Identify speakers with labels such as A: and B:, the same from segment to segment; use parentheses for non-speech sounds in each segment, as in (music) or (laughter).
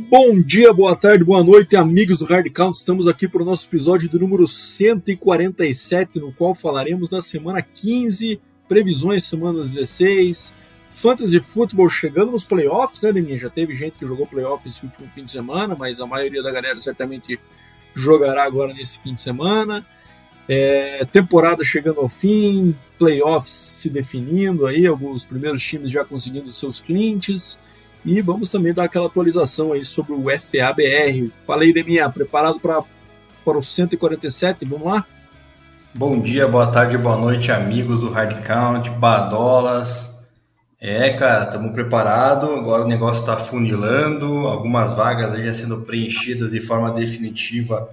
A: Bom dia, boa tarde, boa noite, amigos do Hard Count. Estamos aqui para o nosso episódio do número 147, no qual falaremos da semana 15, previsões semana 16, Fantasy Football chegando nos playoffs, né, Deminha? Já teve gente que jogou playoffs esse último fim de semana, mas a maioria da galera certamente jogará agora nesse fim de semana. É, temporada chegando ao fim, playoffs se definindo aí, alguns primeiros times já conseguindo seus clientes. E vamos também dar aquela atualização aí sobre o FABR. Falei, Deminha, preparado pra, para o 147? Vamos lá?
B: Bom dia, boa tarde, boa noite, amigos do Hard Count, Badolas. É, cara, estamos preparados. Agora o negócio está funilando, algumas vagas já sendo preenchidas de forma definitiva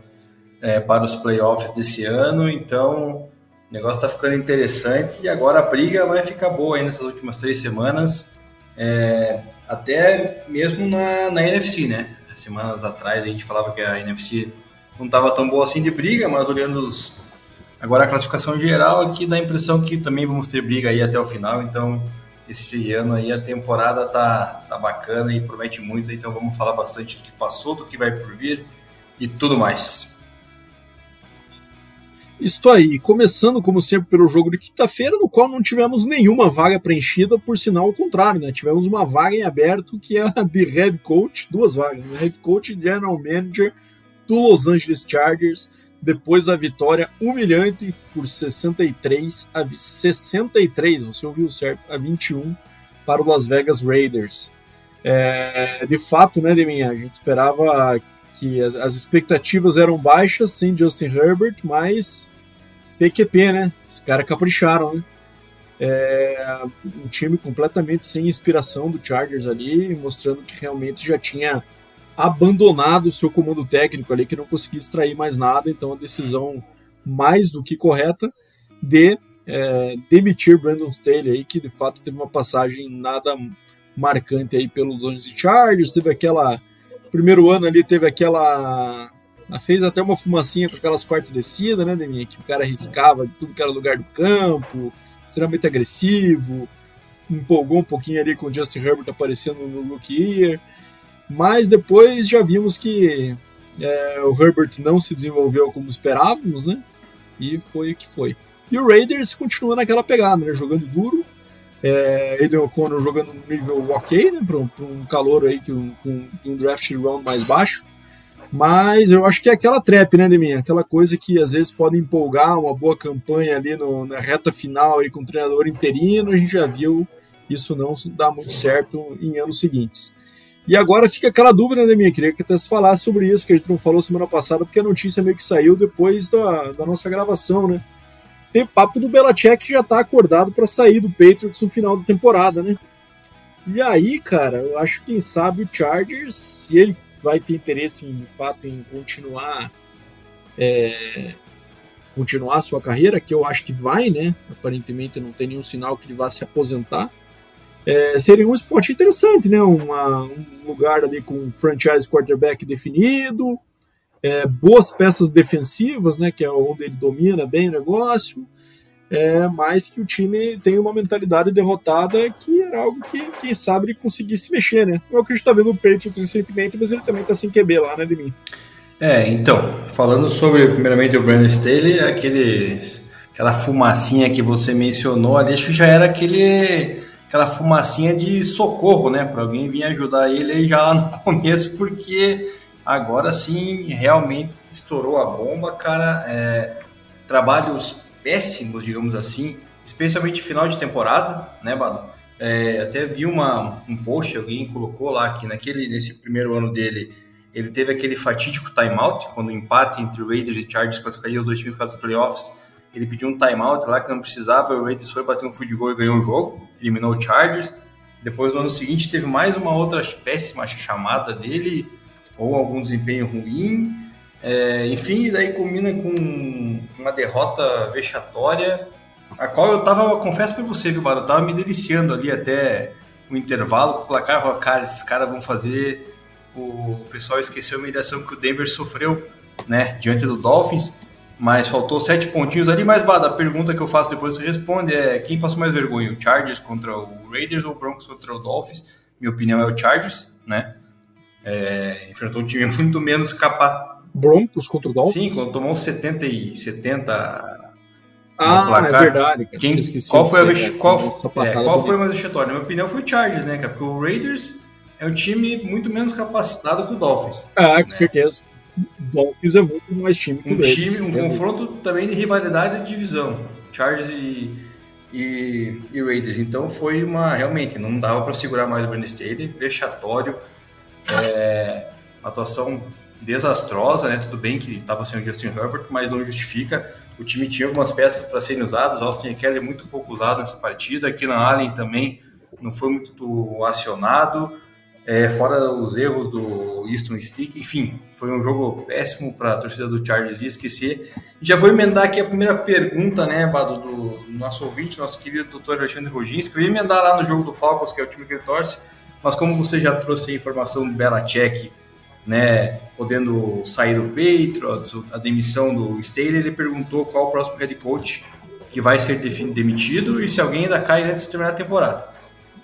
B: é, para os playoffs desse ano. Então, o negócio está ficando interessante e agora a briga vai ficar boa aí nessas últimas três semanas. É, até mesmo na, na NFC, né? Semanas atrás a gente falava que a NFC não estava tão boa assim de briga, mas olhando os, agora a classificação geral aqui dá a impressão que também vamos ter briga aí até o final, então esse ano aí a temporada tá, tá bacana e promete muito, então vamos falar bastante do que passou, do que vai por vir e tudo mais.
A: Isso aí, começando como sempre pelo jogo de quinta-feira, no qual não tivemos nenhuma vaga preenchida, por sinal ao contrário, né? Tivemos uma vaga em aberto que é a de head coach, duas vagas, né? head coach e general manager do Los Angeles Chargers, depois da vitória humilhante por 63 a 63, você ouviu certo, a 21 para o Las Vegas Raiders. É, de fato, né, Deminha, a gente esperava que as, as, expectativas eram baixas sem Justin Herbert, mas PQP, né? Os caras capricharam, né? É, um time completamente sem inspiração do Chargers ali, mostrando que realmente já tinha abandonado o seu comando técnico ali, que não conseguia extrair mais nada, então a decisão mais do que correta de é, demitir Brandon Staley aí, que de fato teve uma passagem nada marcante aí pelos Los Chargers, teve aquela primeiro ano ali teve aquela. Fez até uma fumacinha com aquelas quartas descidas, né, Deminha? Que o cara arriscava de tudo que era lugar do campo, extremamente agressivo, empolgou um pouquinho ali com o Justin Herbert aparecendo no Rookie Year. Mas depois já vimos que é, o Herbert não se desenvolveu como esperávamos, né? E foi o que foi. E o Raiders continua naquela pegada, né? Jogando duro, é, Aiden O'Connor jogando no nível ok, né, para um, um calor aí com um, um, draft round mais baixo. Mas eu acho que é aquela trap, né, Deminha? Aquela coisa que às vezes pode empolgar uma boa campanha ali no, na reta final aí com o treinador interino. A gente já viu isso não dar muito certo em anos seguintes. E agora fica aquela dúvida, né, minha? Queria que até se falasse sobre isso, que a gente não falou semana passada, porque a notícia meio que saiu depois da, da nossa gravação, né? Tem papo do Belichick que já tá acordado para sair do Patriots no final da temporada, né? E aí, cara, eu acho que quem sabe o Chargers, se ele vai ter interesse em, de fato em continuar é, continuar sua carreira, que eu acho que vai, né? Aparentemente não tem nenhum sinal que ele vá se aposentar. É, seria um esporte interessante, né? Uma, um lugar ali com franchise quarterback definido, é, boas peças defensivas, né, que é onde ele domina bem o negócio, é, mas que o time tem uma mentalidade derrotada que era algo que, quem sabe, ele conseguisse mexer, né? É o que a gente está vendo no Patriots recentemente, mas ele também está sem QB lá, né, de mim.
B: É, então, falando sobre, primeiramente, o Brandon Staley, aquele, aquela fumacinha que você mencionou ali, acho que já era aquele, aquela fumacinha de socorro, né, para alguém vir ajudar ele já lá (laughs) no começo, porque Agora sim, realmente estourou a bomba, cara. É, trabalhos péssimos, digamos assim, especialmente final de temporada, né, Bado? É, até vi uma, um post, alguém colocou lá que naquele, nesse primeiro ano dele, ele teve aquele fatídico timeout, quando o empate entre Raiders e Chargers classificaria os dois times para os playoffs. Ele pediu um timeout lá que não precisava, o Raiders foi bater um field goal e ganhou o jogo, eliminou o Chargers. Depois, no ano seguinte, teve mais uma outra péssima chamada dele, ou algum desempenho ruim. É, enfim, daí culmina com uma derrota vexatória, a qual eu tava, confesso para você, viu, Baro, eu tava me deliciando ali até o intervalo com o placar, cara, esses caras vão fazer o pessoal esqueceu a humilhação que o Denver sofreu, né, diante do Dolphins, mas faltou sete pontinhos ali, mas Bada, a pergunta que eu faço depois você responde é quem passou mais vergonha, o Chargers contra o Raiders ou o Broncos contra o Dolphins? Minha opinião é o Chargers, né, é, enfrentou um time (laughs) muito menos capaz.
A: Broncos contra o Dolphins?
B: Sim, quando tomou 70 e 70
A: ah, é verdade,
B: cara. Quem, qual foi, a, qual, é, qual foi mais vexatório? Na minha opinião foi o Chargers, né, cara? Porque o Raiders é um time muito menos capacitado que o Dolphins.
A: Ah, com né? certeza. O Dolphins é muito mais time que
B: um o Raiders. Time, um é confronto muito. também de rivalidade de divisão. Chargers e, e, e, Raiders. Então foi uma. Realmente, não dava para segurar mais o Brandon Staley. Vexatório. É, atuação desastrosa, né? Tudo bem que estava sem o Justin Herbert, mas não justifica. O time tinha algumas peças para serem usadas. Austin Kelly é muito pouco usado nessa partida. Aqui na Allen também não foi muito acionado. É, fora os erros do Easton Stick, enfim, foi um jogo péssimo para a torcida do Chargers esquecer. Já vou emendar aqui a primeira pergunta, né, Bado, do, do nosso ouvinte, nosso querido doutor Alexandre Roginski. Eu ia emendar lá no jogo do Falcons, que é o time que ele torce, mas como você já trouxe a informação do Belichick, né, podendo sair do Patriots, a demissão do Staley, ele perguntou qual o próximo head coach que vai ser demitido e se alguém ainda cai antes de terminar a temporada.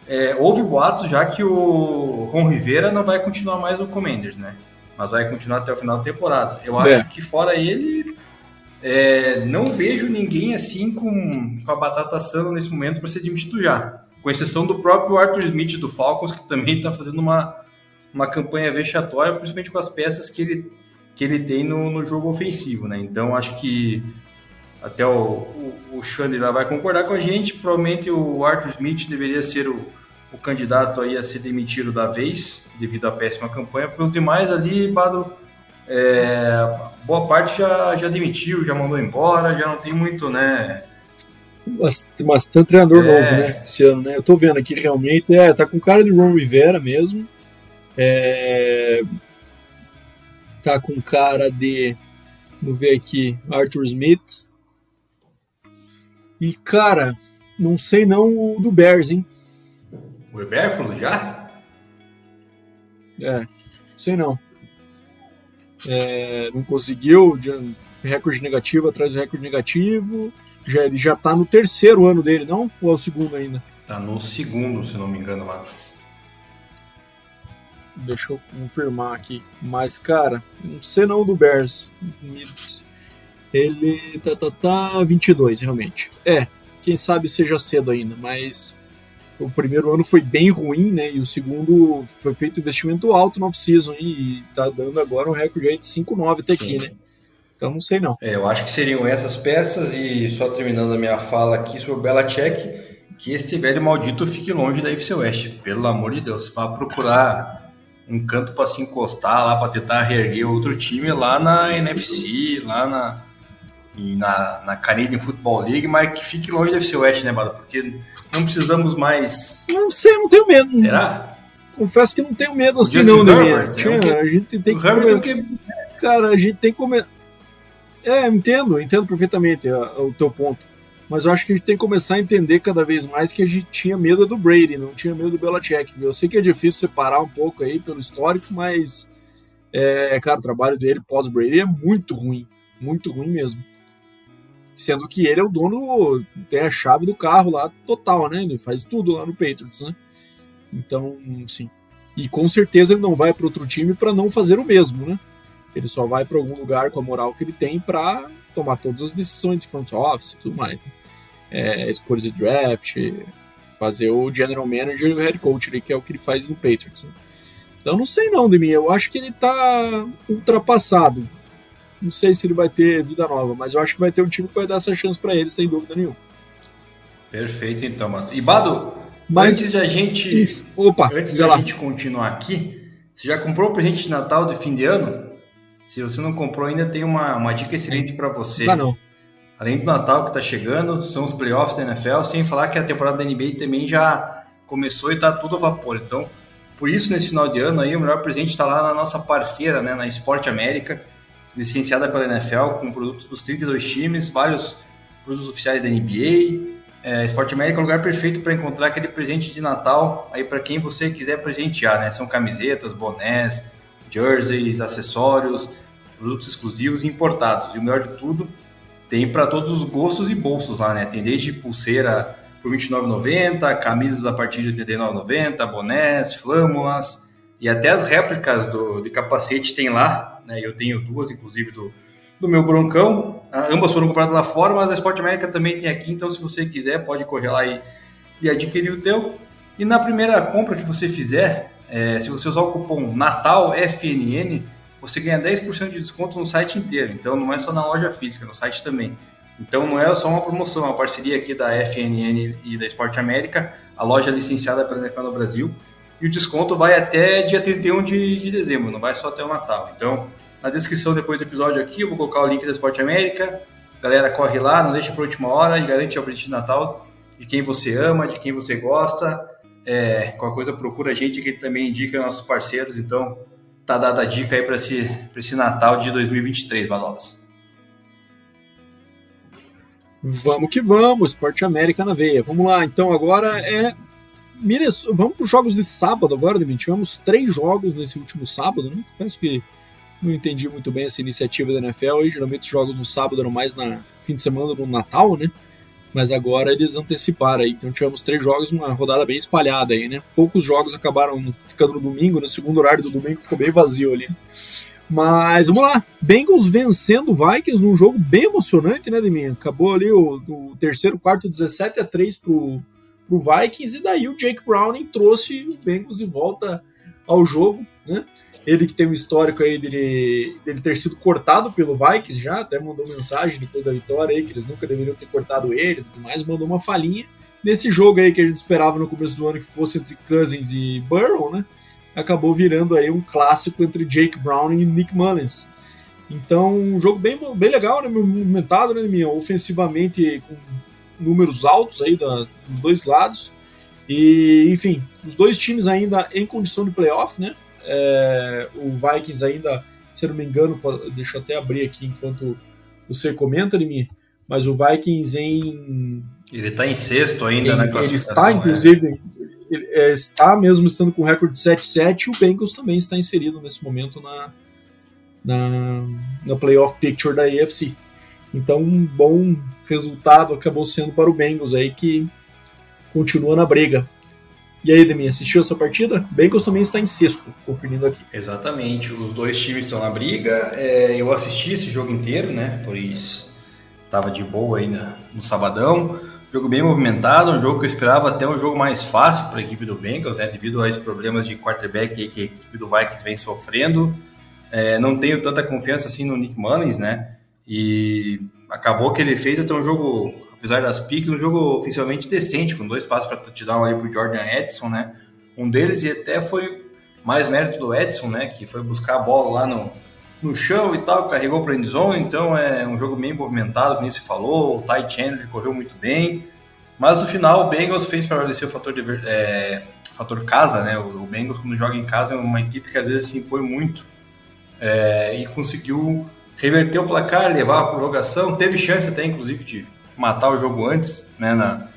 B: É, houve boatos já que o Ron Rivera não vai continuar mais no Commanders, né? Mas vai continuar até o final da temporada. Eu acho é. que fora ele, é, não vejo ninguém assim com, com a batata assando nesse momento para ser demitido já. Com exceção do próprio Arthur Smith do Falcons, que também está fazendo uma, uma campanha vexatória, principalmente com as peças que ele, que ele tem no, no jogo ofensivo, né? Então acho que até o, o, o Xande lá vai concordar com a gente. Provavelmente o Arthur Smith deveria ser o, o candidato aí a ser demitido da vez, devido à péssima campanha, porque os demais ali, Bado, é, boa parte já, já demitiu, já mandou embora, já não tem muito, né?
A: Tem bastante treinador é... novo, né? Esse ano, né? Eu tô vendo aqui realmente, é, tá com cara de Ron Rivera mesmo. É, tá com cara de. Vamos ver aqui, Arthur Smith. E, cara, não sei não o do Bears, hein?
B: O Weber falou já?
A: É, sei não. É, não conseguiu, recorde negativo atrás do recorde negativo. Já, ele já tá no terceiro ano dele, não? Ou é o segundo ainda?
B: Tá no segundo, se não me engano, lá.
A: Deixa eu confirmar aqui. Mas, cara, não sei não do Bears. Ele tá, tá, tá 22, realmente. É, quem sabe seja cedo ainda, mas o primeiro ano foi bem ruim, né? E o segundo foi feito investimento alto no off-season e tá dando agora um recorde aí de 5,9 até Sim. aqui, né? Então não sei não.
B: É, eu acho que seriam essas peças e só terminando a minha fala aqui sobre o Belichick, que este velho maldito fique longe da UFC West. Pelo amor de Deus, vá procurar um canto para se encostar lá, para tentar reerguer outro time lá na NFC, lá na, na, na Canadian Football League, mas que fique longe da UFC West, né, Bala? Porque não precisamos mais.
A: Não sei, não tenho medo.
B: Será?
A: Confesso que não tenho medo o assim, não, né?
B: Tinha,
A: a gente tem que.
B: Herbert que...
A: Cara, a gente tem que. É, entendo, entendo perfeitamente o teu ponto. Mas eu acho que a gente tem que começar a entender cada vez mais que a gente tinha medo do Brady, não tinha medo do Belichick. Eu sei que é difícil separar um pouco aí pelo histórico, mas, é, cara, o trabalho dele pós-Brady é muito ruim. Muito ruim mesmo sendo que ele é o dono, tem a chave do carro lá total, né? Ele faz tudo lá no Patriots, né? Então, sim. E com certeza ele não vai para outro time para não fazer o mesmo, né? Ele só vai para algum lugar com a moral que ele tem para tomar todas as decisões de front office e tudo mais, né? É, escolhas de draft, fazer o general manager e o head coach, ali, que é o que ele faz no Patriots. Né? Então não sei não, Demi, eu acho que ele tá ultrapassado. Não sei se ele vai ter vida nova, mas eu acho que vai ter um time que vai dar essa chance para ele, sem dúvida nenhuma.
B: Perfeito, então, mano. E Bado, mas, antes de a gente,
A: opa,
B: antes de a gente continuar aqui, Você já comprou o presente de Natal de fim de ano? Se você não comprou ainda, tem uma, uma dica excelente para você.
A: Ah, não.
B: Além do Natal que está chegando, são os playoffs da NFL, sem falar que a temporada da NBA também já começou e está tudo a vapor. Então, por isso, nesse final de ano aí, o melhor presente está lá na nossa parceira, né, na Esporte América, licenciada pela NFL, com produtos dos 32 times, vários produtos oficiais da NBA. É, Esporte América é o lugar perfeito para encontrar aquele presente de Natal aí para quem você quiser presentear, né? São camisetas, bonés, jerseys, acessórios, produtos exclusivos e importados. E o melhor de tudo, tem para todos os gostos e bolsos lá, né? Tem desde pulseira por R$ 29,90, camisas a partir de R$ 39,90, bonés, flâmulas e até as réplicas do, de capacete tem lá, né? Eu tenho duas, inclusive, do, do meu Broncão. Ah, ambas foram compradas lá fora, mas a Sport América também tem aqui, então se você quiser, pode correr lá e, e adquirir o teu. E na primeira compra que você fizer, é, se você usar o cupom NATALFNN, você ganha 10% de desconto no site inteiro. Então não é só na loja física, no site também. Então não é só uma promoção, é uma parceria aqui da FNN e da Esporte América, a loja licenciada pela NFL no Brasil. E o desconto vai até dia 31 de, de dezembro, não vai só até o Natal. Então, na descrição depois do episódio aqui, eu vou colocar o link da Esporte América. Galera, corre lá, não deixa para última hora e garante o presente de Natal de quem você ama, de quem você gosta. É, qualquer coisa procura a gente que também indica nossos parceiros. Então, tá dada a dica aí para esse, esse Natal de 2023, Balolas.
A: Vamos que vamos, Esporte América na veia. Vamos lá, então agora é. Vamos para os jogos de sábado agora, Demi. Tivemos três jogos nesse último sábado, né? Confesso que não entendi muito bem essa iniciativa da NFL. E geralmente os jogos no sábado eram mais na fim de semana do Natal, né? Mas agora eles anteciparam aí. Então tivemos três jogos, uma rodada bem espalhada aí, né? Poucos jogos acabaram ficando no domingo, no segundo horário do domingo ficou bem vazio ali. Mas vamos lá, Bengals vencendo Vikings num jogo bem emocionante, né, Deminha? Acabou ali o, o terceiro quarto 17 a 3 pro, pro Vikings e daí o Jake Browning trouxe o Bengals de volta ao jogo, né? Ele que tem um histórico aí dele, dele ter sido cortado pelo Vikings já, até mandou mensagem depois da vitória aí, que eles nunca deveriam ter cortado ele e tudo mais, mandou uma falinha. Nesse jogo aí que a gente esperava no começo do ano que fosse entre Cousins e Burrow, né? Acabou virando aí um clássico entre Jake Browning e Nick Mullins. Então, um jogo bem, bem legal, né? Movimentado, né, minha? Ofensivamente com números altos aí da, dos dois lados. E, enfim, os dois times ainda em condição de playoff, né? É, o Vikings ainda, se não me engano, deixa eu até abrir aqui enquanto você comenta, mim mas o Vikings em.
B: Ele está em sexto ainda, né?
A: Ele está, inclusive, é. ele, é, está mesmo estando com recorde 7-7 e o Bengals também está inserido nesse momento na, na, na playoff picture da AFC. Então, um bom resultado acabou sendo para o Bengals aí que continua na briga. E aí, Demi, assistiu essa partida? Bengals também está em sexto, conferindo aqui.
B: Exatamente, os dois times estão na briga. É, eu assisti esse jogo inteiro, né? Por isso estava de boa ainda no sabadão. Jogo bem movimentado, um jogo que eu esperava até um jogo mais fácil para a equipe do Bengals, né? Devido a esses problemas de quarterback que a equipe do Vikings vem sofrendo. É, não tenho tanta confiança assim no Nick Mullins, né? E acabou que ele fez até um jogo apesar das piques, um jogo oficialmente decente, com dois passos para touchdown aí pro Jordan Edson, né? Um deles e até foi mais mérito do Edson, né? Que foi buscar a bola lá no, no chão e tal, carregou para endzone, então é um jogo bem movimentado, como você falou, o Ty Chandler correu muito bem, mas no final o Bengals fez prevalecer o fator, de, é, fator casa, né? O, o, Bengals quando joga em casa é uma equipe que às vezes se impõe muito é, e conseguiu reverter o placar, levar a prorrogação, teve chance até inclusive de matar o jogo antes, né, na,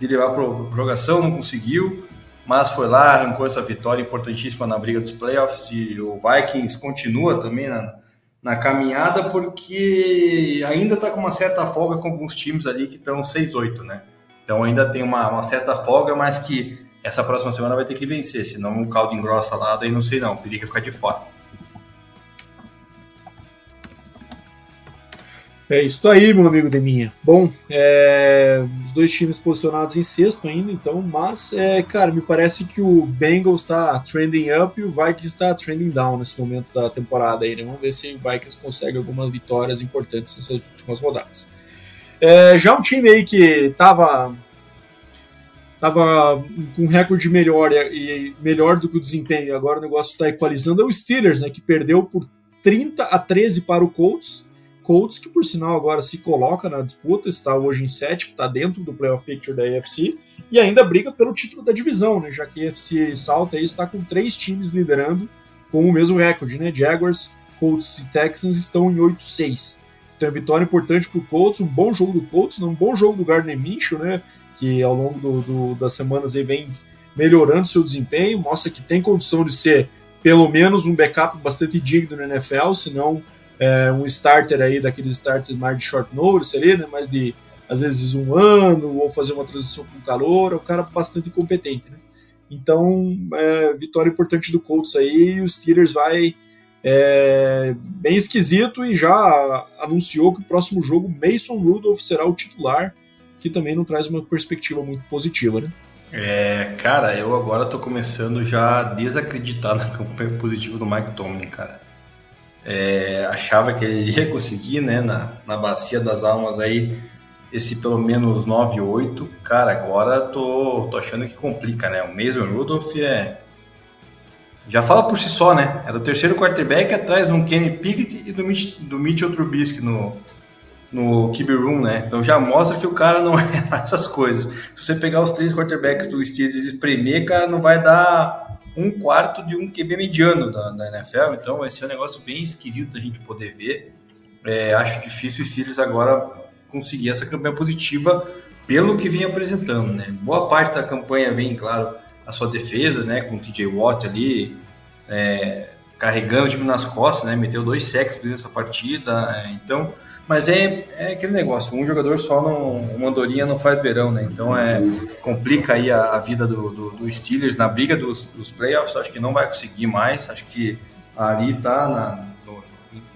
B: de levar para a jogação, não conseguiu, mas foi lá, arrancou essa vitória importantíssima na briga dos playoffs e o Vikings continua também na, na caminhada porque ainda está com uma certa folga com alguns times ali que estão 6-8, né? Então ainda tem uma, uma, certa folga, mas que essa próxima semana vai ter que vencer, senão o caldo engrossa lá, daí não sei não, periga ficar de fora.
A: É isso aí, meu amigo Deminha. Bom, é, os dois times posicionados em sexto ainda, então, mas, é, cara, me parece que o Bengals está trending up e o Vikings está trending down nesse momento da temporada aí, né? Vamos ver se o Vikings consegue algumas vitórias importantes nessas últimas rodadas. É, já um time aí que estava estava com recorde melhor e, e, melhor do que o desempenho, agora o negócio está equalizando, é o Steelers, né, que perdeu por 30 a 13 para o Colts. Colts, que por sinal agora se coloca na disputa, está hoje em sétimo, está dentro do playoff picture da AFC e ainda briga pelo título da divisão, né, já que a AFC South aí está com três times liderando com o mesmo recorde, né, Jaguars, Colts e Texans estão em 8-6. Então, é vitória importante para o Colts, um bom jogo do Colts, um bom jogo do Gardner Minshew, né? Que ao longo do, do, das semanas aí vem melhorando seu desempenho, mostra que tem condição de ser pelo menos um backup bastante digno no NFL, se não é, um starter aí daqueles starters mais de short notice ali, né? Mais de às vezes um ano ou fazer uma transição com calor, é um cara bastante competente, né? Então, é, vitória importante do Colts aí, e o Steelers vai é bem esquisito e já anunciou que o próximo jogo Mason Rudolph será o titular, que também não traz uma perspectiva muito positiva, né?
B: É, cara, eu agora tô começando já a desacreditar na (laughs) campanha positiva do Mike Tomlin, cara. É, achava que ele ia conseguir, né, na, na bacia das almas aí, esse pelo menos 9-8. Cara, agora tô, tô achando que complica, né? O Mason Rudolph é já fala por si só, né? Era o terceiro quarterback atrás um Kenny Pickett e do, Mitch, do Mitchell Trubisky no, no QB Room, né? Então já mostra que o cara não (laughs) é essas coisas. Se você pegar os três quarterbacks do Steelers e espremer, cara, não vai dar um quarto de um QB mediano da, da NFL. Então vai ser um negócio bem esquisito da gente poder ver. É, acho difícil o Steelers agora conseguir essa campanha positiva pelo que vem apresentando, né? Boa parte da campanha vem, claro, a sua defesa, né, com o TJ Watt ali, é, carregando o time nas costas, né, meteu dois sacks nessa partida, é, então, mas é, é aquele negócio, um jogador só não, uma andorinha não faz verão, né, então é, complica aí a, a vida do, do, do, Steelers na briga dos, dos playoffs, acho que não vai conseguir mais, acho que ali tá na, no,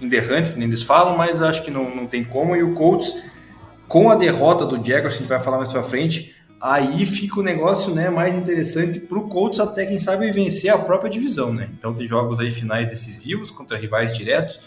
B: em derrante, que nem eles falam, mas acho que não, não tem como, e o Colts, com a derrota do Jaguars, a gente vai falar mais pra frente, aí fica o negócio né, mais interessante para o Colts até quem sabe vencer a própria divisão, né? Então tem jogos aí finais decisivos contra rivais diretos.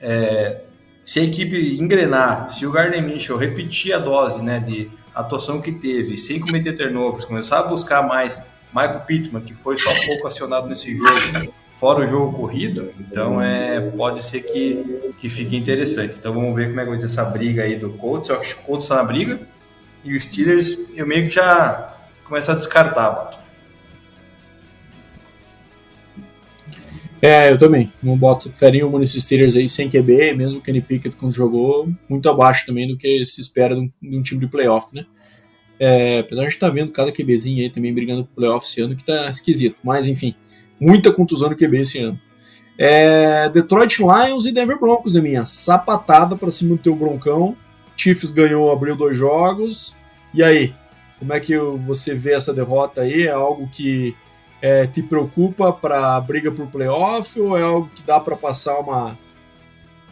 B: É, se a equipe engrenar, se o Gardner Mitchell repetir a dose né, de atuação que teve, sem cometer turnovers, começar a buscar mais Michael Pittman, que foi só pouco acionado nesse jogo, fora o jogo corrido, então é, pode ser que, que fique interessante. Então vamos ver como é que vai ser essa briga aí do Colts. Eu acho que o Colts está na briga, e os Steelers, eu meio que já começo a descartar, Bato.
A: É, eu também. Não boto fé nenhuma nesses Steelers aí sem QB, mesmo o Kenny Pickett quando jogou, muito abaixo também do que se espera de um, de um time de playoff, né? É, apesar de a gente tá vendo cada QBzinho aí também brigando pro playoff esse ano, que tá esquisito. Mas enfim, muita contusão no QB esse ano. É, Detroit Lions e Denver Broncos, né, minha? Sapatada para cima do teu Broncão. Chiefs ganhou, abriu dois jogos. E aí, como é que você vê essa derrota aí? É algo que é, te preocupa para briga por playoff ou é algo que dá para passar uma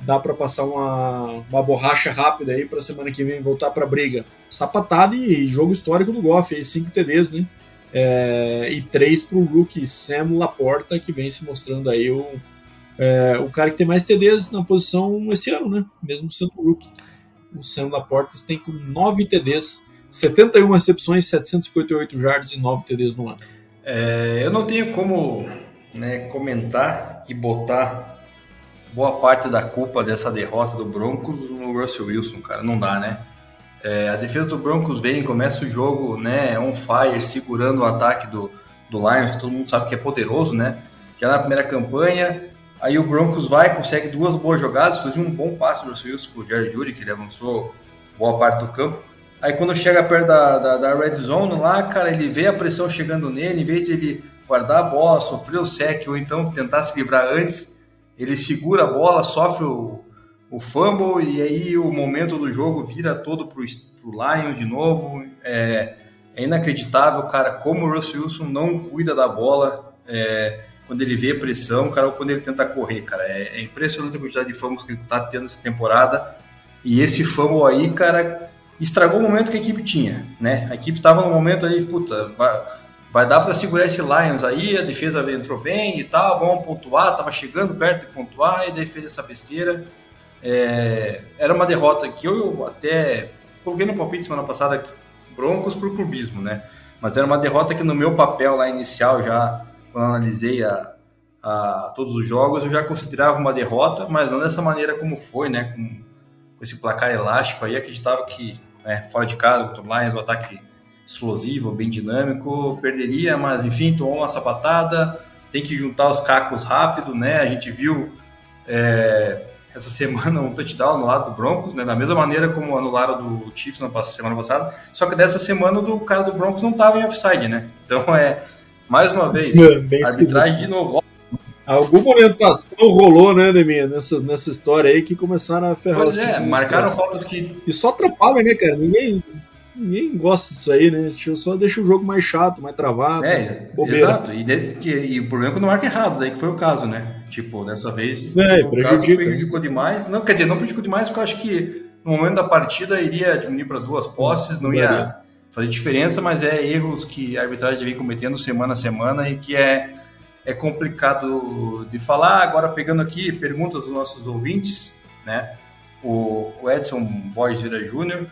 A: dá para passar uma, uma borracha rápida aí para semana que vem voltar para briga? Sapatada e jogo histórico do Goff, aí 5 TDs, né? É, e três para o rookie Sam Laporta, que vem se mostrando aí o, é, o cara que tem mais TDs na posição esse ano, né? Mesmo sendo rookie o Sam Laporta tem com 9 TDs, 71 recepções, 758 jardas e 9 TDs no ano.
B: É, eu não tenho como né, comentar e botar boa parte da culpa dessa derrota do Broncos no Russell Wilson, cara. Não dá, né? É, a defesa do Broncos vem, começa o jogo, né, on fire, segurando o ataque do, do Lions, todo mundo sabe que é poderoso, né? Já na primeira campanha, Aí o Broncos vai, consegue duas boas jogadas, inclusive um bom passe do Russell Wilson pro Jerry Judy, que ele avançou boa parte do campo. Aí quando chega perto da, da, da, red zone lá, cara, ele vê a pressão chegando nele, em vez de ele guardar a bola, sofrer o sec ou então tentar se livrar antes, ele segura a bola, sofre o, o fumble e aí o momento do jogo vira todo pro, pro Lions de novo. É, é inacreditável, cara, como o Russell Wilson não cuida da bola. É, quando ele vê pressão, cara, ou quando ele tenta correr, cara. É, é impressionante a quantidade de fumbles que ele tá tendo essa temporada. E esse fumble aí, cara, estragou o momento que a equipe tinha, né? A equipe tava no momento ali, puta, vai, vai dar para segurar esse Lions aí, a defesa entrou bem e tal, vamos pontuar, tava chegando perto de pontuar e daí fez essa besteira. É, era uma derrota que eu até coloquei no palpite semana passada, Broncos pro clubismo, né? Mas era uma derrota que no meu papel lá inicial, já quando analisei a, a, todos os jogos, eu já considerava uma derrota, mas não dessa maneira como foi, né? Com, com esse placar elástico aí, acreditava que né, fora de casa, contra o Lions, o ataque explosivo, bem dinâmico, perderia, mas enfim, tomou uma sapatada, tem que juntar os cacos rápido, né? A gente viu é, essa semana um touchdown no lado do Broncos, né? Da mesma maneira como anularam do Chiefs na semana passada, só que dessa semana do cara do Broncos não estava em offside, né? Então é mais uma vez, é, arbitragem de novo.
A: Alguma orientação rolou, né, Deminha, nessa, nessa história aí que começaram a ferrar
B: Pois é, marcaram faltas que.
A: E só atrapalha, né, cara? Ninguém, ninguém gosta disso aí, né? Só deixa o jogo mais chato, mais travado.
B: É, bobeira. exato. E, de, que, e o problema é quando marca errado, daí que foi o caso, né? Tipo, dessa vez.
A: É, o prejudica,
B: prejudicou demais. Não, quer dizer, não prejudicou demais, porque eu acho que no momento da partida iria diminuir para duas posses, não ia fazer diferença, mas é erros que a arbitragem vem cometendo semana a semana e que é é complicado de falar. Agora, pegando aqui perguntas dos nossos ouvintes, né? O, Edson Borges Júnior,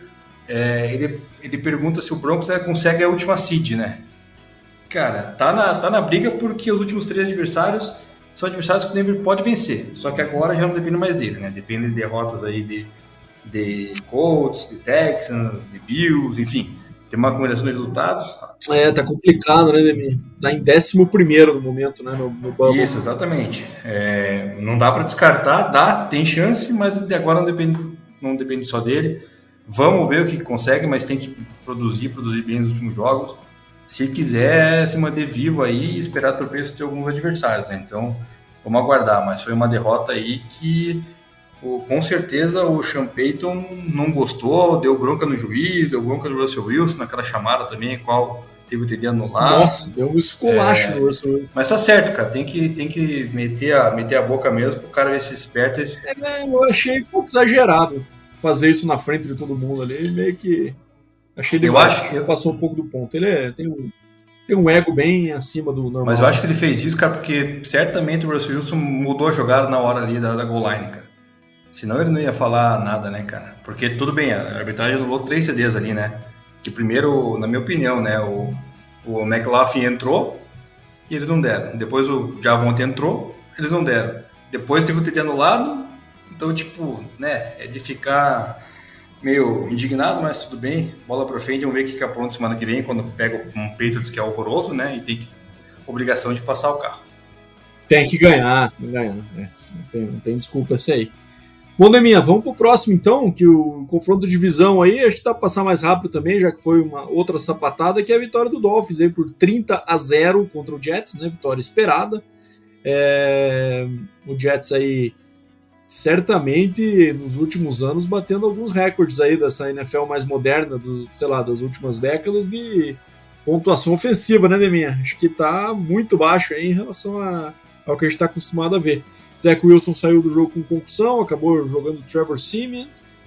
B: é, ele, ele pergunta se o Broncos né, consegue a última seed, né? Cara, tá na, tá na briga porque os últimos três adversários são adversários que o Denver pode vencer. Só que agora já não depende mais dele, né? Depende de derrotas aí de, de Colts, de Texans, de Bills, enfim tem uma combinação de resultados.
A: É, tá complicado, né, Demi? Tá em 11 primeiro no momento, né, no, no
B: Isso, exatamente. É, não dá para descartar, dá, tem chance, mas agora não depende, não depende só dele. Vamos ver o que consegue, mas tem que produzir, produzir bem nos últimos jogos. Se quiser se manter vivo aí e esperar preço ter alguns adversários, né? Então, vamos aguardar. Mas foi uma derrota aí que com certeza o Sean Payton não gostou, deu bronca no juiz, deu bronca no Russell Wilson naquela chamada também, qual teve o TD anulado.
A: Nossa, deu um esculacho é, no Russell Wilson.
B: Mas tá certo, cara, tem que, tem que meter, a, meter a boca mesmo pro cara ver se esperto. Esse...
A: É, eu achei um pouco exagerado fazer isso na frente de todo mundo ali, meio que... Achei
B: ele eu acho que
A: passou um pouco do ponto. Ele é, tem um tem um ego bem acima do normal.
B: Mas eu acho que ele fez isso, cara, porque certamente o Russell Wilson mudou a jogada na hora ali da, da goal line, cara. Senão ele não ia falar nada, né, cara? Porque tudo bem, a arbitragem anulou três CDs ali, né? Que primeiro, na minha opinião, né, o, o McLaughlin entrou e eles não deram. Depois o Javonte entrou, eles não deram. Depois teve o TD anulado, então, tipo, né, é de ficar meio indignado, mas tudo bem. Bola pra frente, vamos ver o que fica pronto semana que vem, quando pega um Patriots que é horroroso, né, e tem que, obrigação de passar o carro.
A: Tem que ganhar, tem que ganhar. É, não, tem, não tem desculpa esse aí. Bom, Neminha, vamos pro próximo então, que o confronto de divisão aí, a gente tá passar mais rápido também, já que foi uma outra sapatada, que é a vitória do Dolphins aí por 30 a 0 contra o Jets, né? Vitória esperada. É... O Jets aí certamente nos últimos anos batendo alguns recordes aí dessa NFL mais moderna, dos, sei lá, das últimas décadas de pontuação ofensiva, né, Neminha? Acho que tá muito baixo aí em relação a, ao que a gente está acostumado a ver. Zach Wilson saiu do jogo com concussão, acabou jogando Trevor Simeon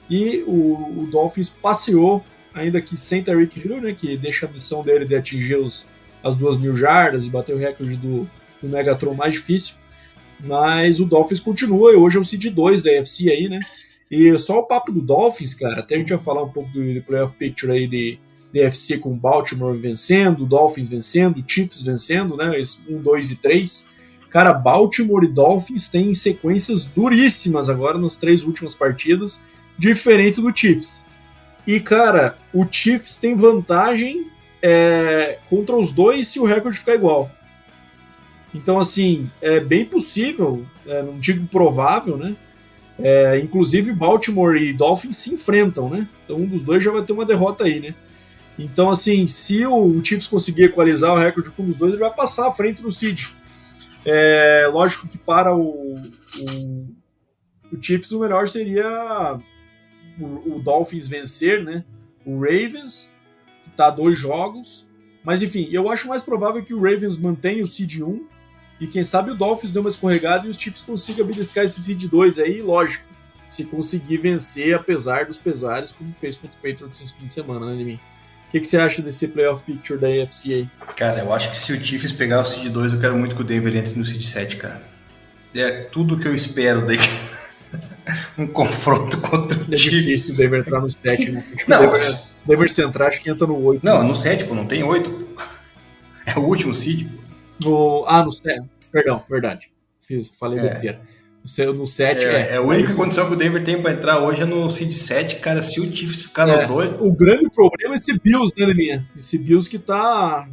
A: e o, o Dolphins passeou, ainda que sem Tyreek Hill, né, que deixa a missão dele de atingir os, as duas mil jardas e bater o recorde do, do Megatron mais difícil. Mas o Dolphins continua e hoje é o seed 2 da AFC aí, né? E só o papo do Dolphins, cara, até a gente vai falar um pouco do, do playoff picture aí de, de com Baltimore vencendo, Dolphins vencendo, Chiefs vencendo, né? Esse 1, 2 e 3. Cara, Baltimore e Dolphins têm sequências duríssimas agora nas três últimas partidas, diferente do Chiefs. E, cara, o Chiefs tem vantagem é, contra os dois se o recorde ficar igual. Então, assim, é bem possível, é, não digo provável, né? É, inclusive, Baltimore e Dolphins se enfrentam, né? Então, um dos dois já vai ter uma derrota aí, né? Então, assim, se o Chiefs conseguir equalizar o recorde com um dos dois, ele vai passar à frente no Cid. É, lógico que para o, o, o Chiefs o melhor seria o, o, Dolphins vencer, né? O Ravens, que está dois jogos. Mas enfim, eu acho mais provável que o Ravens mantenha o seed 1 e quem sabe o Dolphins dê uma escorregada e os Chiefs consigam beliscar esse seed 2 aí, lógico. Se conseguir vencer, apesar dos pesares, como fez contra o Patriots esse fim de semana, né, de mim? que, que você acha desse playoff picture da AFC?
B: Cara, eu acho que se o Chiefs pegar o seed 2, eu quero muito que o Denver entre no seed 7, cara. É tudo que eu espero daí. (laughs) um confronto contra o
A: é
B: Chiefs.
A: difícil o Denver entrar no 7, né? (laughs)
B: Não,
A: Denver Central acho que entra no 8.
B: Não, no 7, pô, não tem 8. (laughs) É o último seed.
A: No, ah, no 7. Perdão, verdade. Fiz, falei é. besteira. No 7
B: é, é. é a única condição que o Denver tem para entrar hoje é no seed 7, cara. Se o Chiefs ficar
A: é,
B: no 2.
A: O grande problema é esse Bills, né, minha? Esse Bills que tá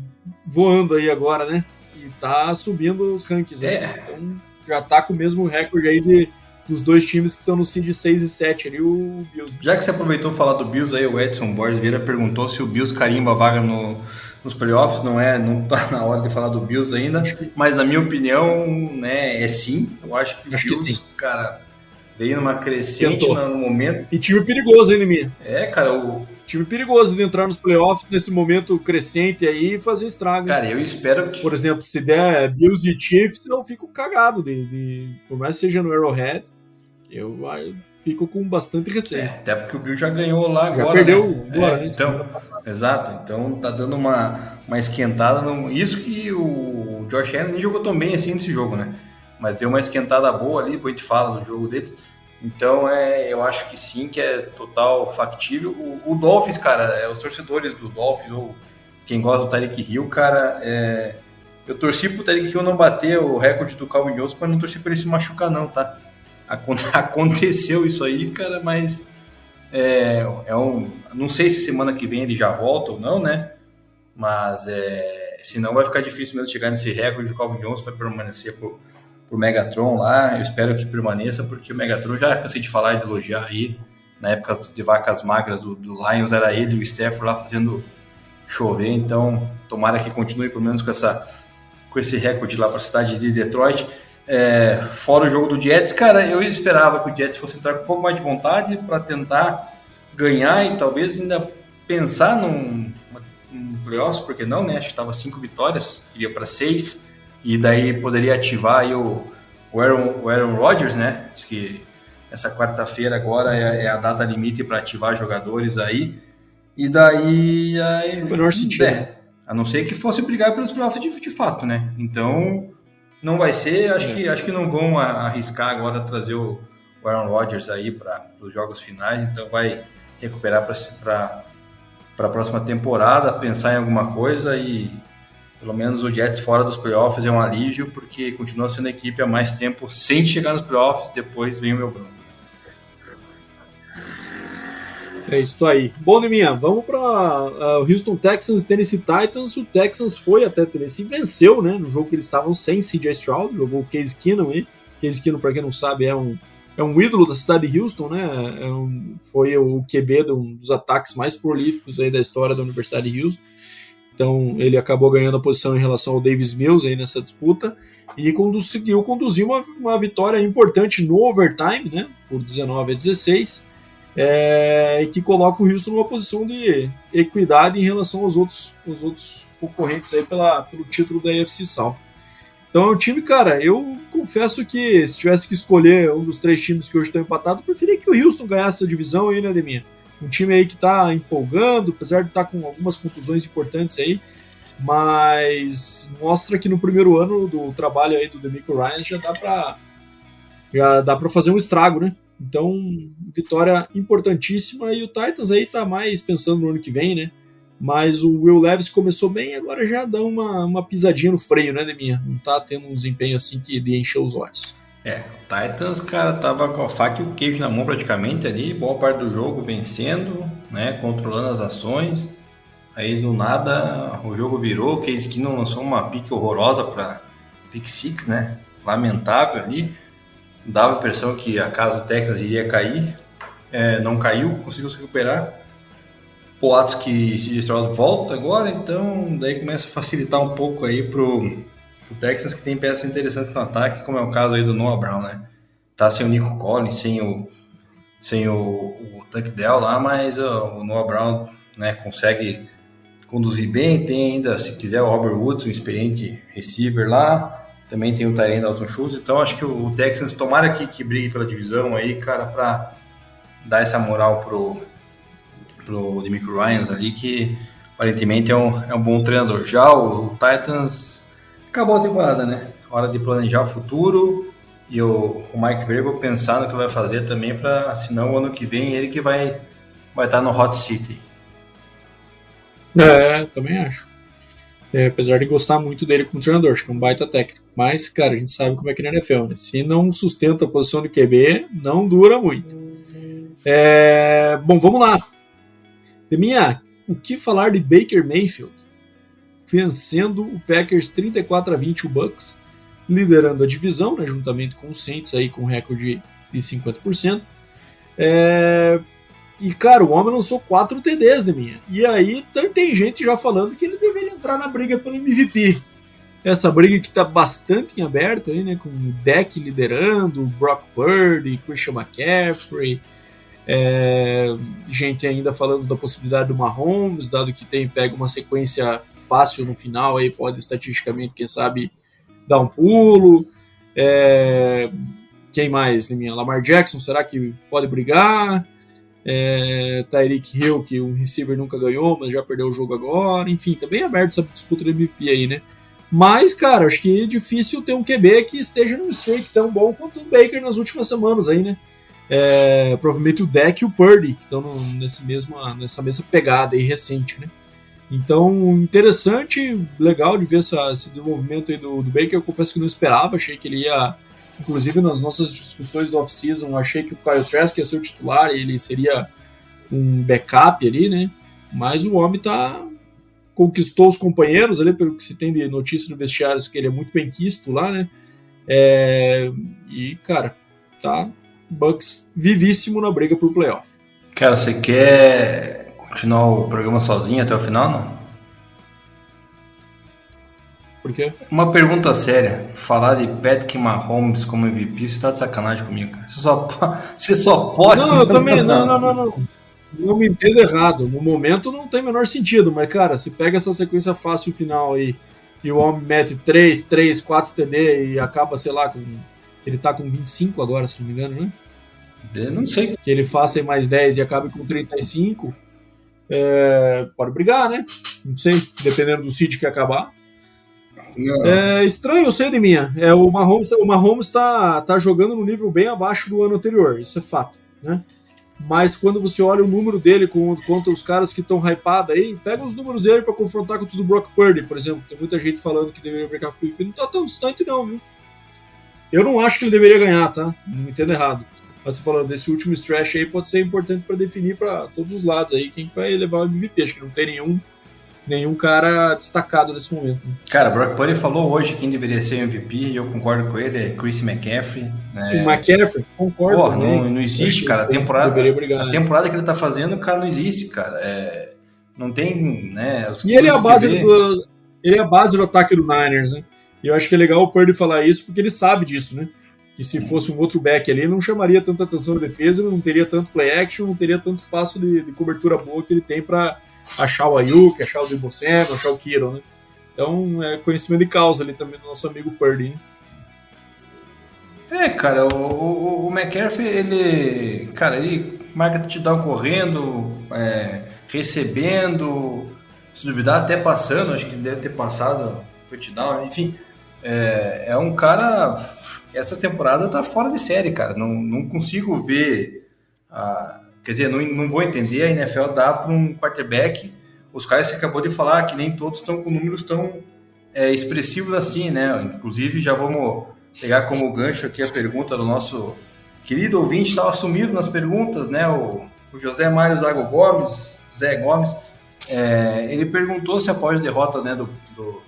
A: voando aí agora, né? E tá subindo os rankings. Né? É. Então já tá com o mesmo recorde aí de dos dois times que estão no seed 6 e 7 ali, o Bills.
B: Já que você aproveitou falar do Bills aí, o Edson Borges Vieira perguntou se o Bills carimba a vaga no, nos playoffs, não é, não tá na hora de falar do Bills ainda, mas na minha opinião, né, é sim. Eu acho que acho o Bills, que cara, veio numa crescente no momento.
A: E time perigoso, hein, minha?
B: É, cara, o
A: time perigoso de entrar nos playoffs nesse momento crescente aí e fazer estrago.
B: Cara, eu espero que.
A: Por exemplo, se der Bills e Chiefs, eu fico cagado. De, de, por mais que seja no Arrowhead, eu, eu fico com bastante receio. É,
B: até porque o Bill já ganhou lá
A: já
B: agora.
A: perdeu
B: né?
A: agora,
B: é,
A: né?
B: Então, exato. Então tá dando uma, uma esquentada. No, isso que o Josh Allen nem jogou tão bem assim nesse jogo, né? Mas deu uma esquentada boa ali, depois a gente fala do jogo deles. Então, é, eu acho que sim, que é total factível. O, o Dolphins, cara, é, os torcedores do Dolphins, ou quem gosta do Tyreek Hill, cara, é, eu torci pro Tyreek Hill não bater o recorde do Calvin Johnson, mas não torci pra ele se machucar não, tá? (laughs) Aconteceu isso aí, cara, mas é, é um... Não sei se semana que vem ele já volta ou não, né? Mas é, senão vai ficar difícil mesmo chegar nesse recorde do Calvin Johnson, vai permanecer por pro Megatron lá. Eu espero que permaneça, porque o Megatron já cansei de falar e de elogiar aí. Na época de vacas magras do, do Lions, era ele e o Stafford lá fazendo chover. Então, tomara que continue pelo menos com, essa, com esse recorde lá para a cidade de Detroit. É, fora o jogo do Jets, cara, eu esperava que o Jets fosse entrar com um pouco mais de vontade para tentar ganhar e talvez ainda pensar num, num playoffs, porque não, né? Acho que estava cinco vitórias, iria para seis e daí poderia ativar o, o, Aaron, o Aaron Rodgers, né? Diz que essa quarta-feira agora é, é, a data limite para ativar jogadores aí. E daí. Aí,
A: menor sentido. É,
B: a não ser que fosse brigar pelos playoffs de, de fato, né? Então, não vai ser. Acho, que, acho que não vão arriscar agora trazer o, o Aaron Rodgers aí para os jogos finais. Então, vai recuperar para a próxima temporada, pensar em alguma coisa e pelo menos o Jets fora dos playoffs é um alívio, porque continua sendo a equipe há mais tempo sem chegar nos playoffs, depois vem o meu Bruno.
A: É isso aí. Bom, Neminha, vamos para uh, o Houston Texans e Tennessee Titans. O Texans foi até Tennessee venceu, né? No jogo que eles estavam sem CJ Stroud, jogou o Case Keenum aí. Case Keenum, para quem não sabe, é um, é um ídolo da cidade de Houston, né? É um, foi o QB de um dos ataques mais prolíficos aí da história da Universidade de Houston. Então ele acabou ganhando a posição em relação ao Davis Mills aí nessa disputa e conseguiu conduzir uma, uma vitória importante no overtime, né, por 19 a 16, é, que coloca o Houston numa posição de equidade em relação aos outros, aos outros concorrentes aí pela, pelo título da AFC South. Então é um time, cara, eu confesso que se tivesse que escolher um dos três times que hoje estão empatados, eu preferia que o Houston ganhasse a divisão aí, né, Deminha? Um time aí que está empolgando, apesar de estar tá com algumas contusões importantes aí, mas mostra que no primeiro ano do trabalho aí do Demico Ryan já dá para já dá para fazer um estrago, né? Então, vitória importantíssima e o Titans aí tá mais pensando no ano que vem, né? Mas o Will Levis começou bem, agora já dá uma, uma pisadinha no freio, né, Neminha? Não tá tendo um desempenho assim que de encher os olhos.
B: É, o Titans, cara, tava com a faca e o queijo na mão praticamente ali, boa parte do jogo vencendo, né, controlando as ações. Aí do nada o jogo virou, o Case Keenum lançou uma pique horrorosa para pick six, né? Lamentável ali. Dava a impressão que a casa do Texas iria cair. É, não caiu, conseguiu se recuperar. Boatos que se Stroud volta agora, então daí começa a facilitar um pouco aí pro o Texas que tem peças interessantes no ataque, como é o caso aí do Noah Brown, né? Tá sem o Nico Collins, sem o, sem o, o Tuck Dell lá, mas uh, o Noah Brown né, consegue conduzir bem. Tem ainda, se quiser, o Robert Woods, um experiente receiver lá. Também tem o Tyrene Dalton Schultz. Então acho que o, Texans, tomara que, que brigue pela divisão aí, cara, para dar essa moral pro, pro Demico Ryans ali, que aparentemente é um, é um bom treinador. Já o, o Titans acabou a temporada, né? Hora de planejar o futuro e o, o Mike Vrabel pensar no que vai fazer também para, senão o ano que vem ele que vai vai estar no hot city.
A: É, também acho. É, apesar de gostar muito dele como treinador, acho que é um baita técnico. Mas, cara, a gente sabe como é que é na NFL, né? Se não sustenta a posição de QB, não dura muito. É, bom, vamos lá. Deminha, o que falar de Baker Mayfield? Vencendo o Packers 34 a 20 o Bucks, liderando a divisão, né, juntamente com o Saints aí com recorde de 50%. É, e, cara, o homem lançou quatro TDs de minha. E aí tem gente já falando que ele entrar na briga pelo MVP. Essa briga que tá bastante em aberto aí, né? Com o Deck liderando, Brock Purdy, Christian McCaffrey. É, gente ainda falando da possibilidade do Mahomes, dado que tem pega uma sequência fácil no final, aí pode estatisticamente, quem sabe, dar um pulo. É, quem mais, minha? Lamar Jackson, será que pode brigar? É, Tyreek Hill, que um receiver nunca ganhou, mas já perdeu o jogo agora. Enfim, tá bem aberto essa disputa do MVP aí, né? Mas, cara, acho que é difícil ter um QB que esteja num streak tão bom quanto o Baker nas últimas semanas aí, né? É, provavelmente o Deck e o Purdy, que estão nesse mesma, nessa mesma pegada aí recente, né? Então, interessante, legal de ver essa, esse desenvolvimento aí do, do Baker. Eu confesso que não esperava, achei que ele ia Inclusive, nas nossas discussões do off-season, achei que o Kyle Trask ia ser o titular e ele seria um backup ali, né? Mas o homem tá conquistou os companheiros ali, pelo que se tem de notícia no vestiário, que ele é muito bem quisto lá, né? É, e, cara, tá Bucks vivíssimo na briga por playoff.
B: Cara, você quer continuar o programa sozinho até o final, não?
A: Por quê?
B: Uma pergunta séria. Falar de Patrick Mahomes como MVP, você tá de sacanagem comigo, cara. Você só, (laughs) você só pode.
A: Não, eu também. (laughs) Não, não, não, não. Não me entendo errado. No momento não tem o menor sentido, mas, cara, se pega essa sequência fácil final aí e o homem mete 3, 3, 4 TD e acaba, sei lá, com. Ele tá com 25 agora, se não me engano, né?
B: Eu não sei.
A: Que ele faça mais 10 e acabe com 35. É, pode brigar, né? Não sei, dependendo do seed que acabar. É estranho, eu sei de minha. É, o Mahomes o Mahomes está tá jogando no nível bem abaixo do ano anterior, isso é fato, né? Mas quando você olha o número dele com, contra os caras que estão hypados aí, pega os números dele para confrontar com o do Brock Purdy, por exemplo. Tem muita gente falando que deveria brincar com o Não tá tão distante, não, viu? Eu não acho que ele deveria ganhar, tá? Não me entendo errado. Mas falando desse último stretch aí pode ser importante para definir para todos os lados aí quem vai levar o MVP. Acho que não tem nenhum nenhum cara destacado nesse momento. Né?
B: Cara, Brock Purdy falou hoje quem deveria ser MVP e eu concordo com ele, é Chris McCaffrey. Né?
A: O McCaffrey, concordo.
B: Porra, não, não existe, cara. A temporada, a temporada que ele tá fazendo, cara, não existe, cara. É, não tem, né?
A: e ele é a base do, ele é a base do ataque do Niners, né? E eu acho que é legal o Purdy falar isso porque ele sabe disso, né? Que se fosse um outro back ali, não chamaria tanta atenção na defesa, não teria tanto play action, não teria tanto espaço de, de cobertura boa que ele tem para achar o Ayuk, achar o Deboceno, achar o Kiro, né? Então é conhecimento de causa ali também do nosso amigo Purdy.
B: É, cara, o, o, o McCaffrey, ele. Cara, ele marca touchdown correndo, é, recebendo, se duvidar, até passando, acho que deve ter passado touchdown, enfim. É, é um cara essa temporada tá fora de série, cara. Não, não consigo ver. A, Quer dizer, não, não vou entender, a NFL dá para um quarterback, os caras que acabou de falar, que nem todos estão com números tão é, expressivos assim, né? Inclusive, já vamos pegar como gancho aqui a pergunta do nosso querido ouvinte, estava sumido nas perguntas, né? O, o José Mário Zago Gomes, Zé Gomes, é, ele perguntou se após a derrota né, do, do,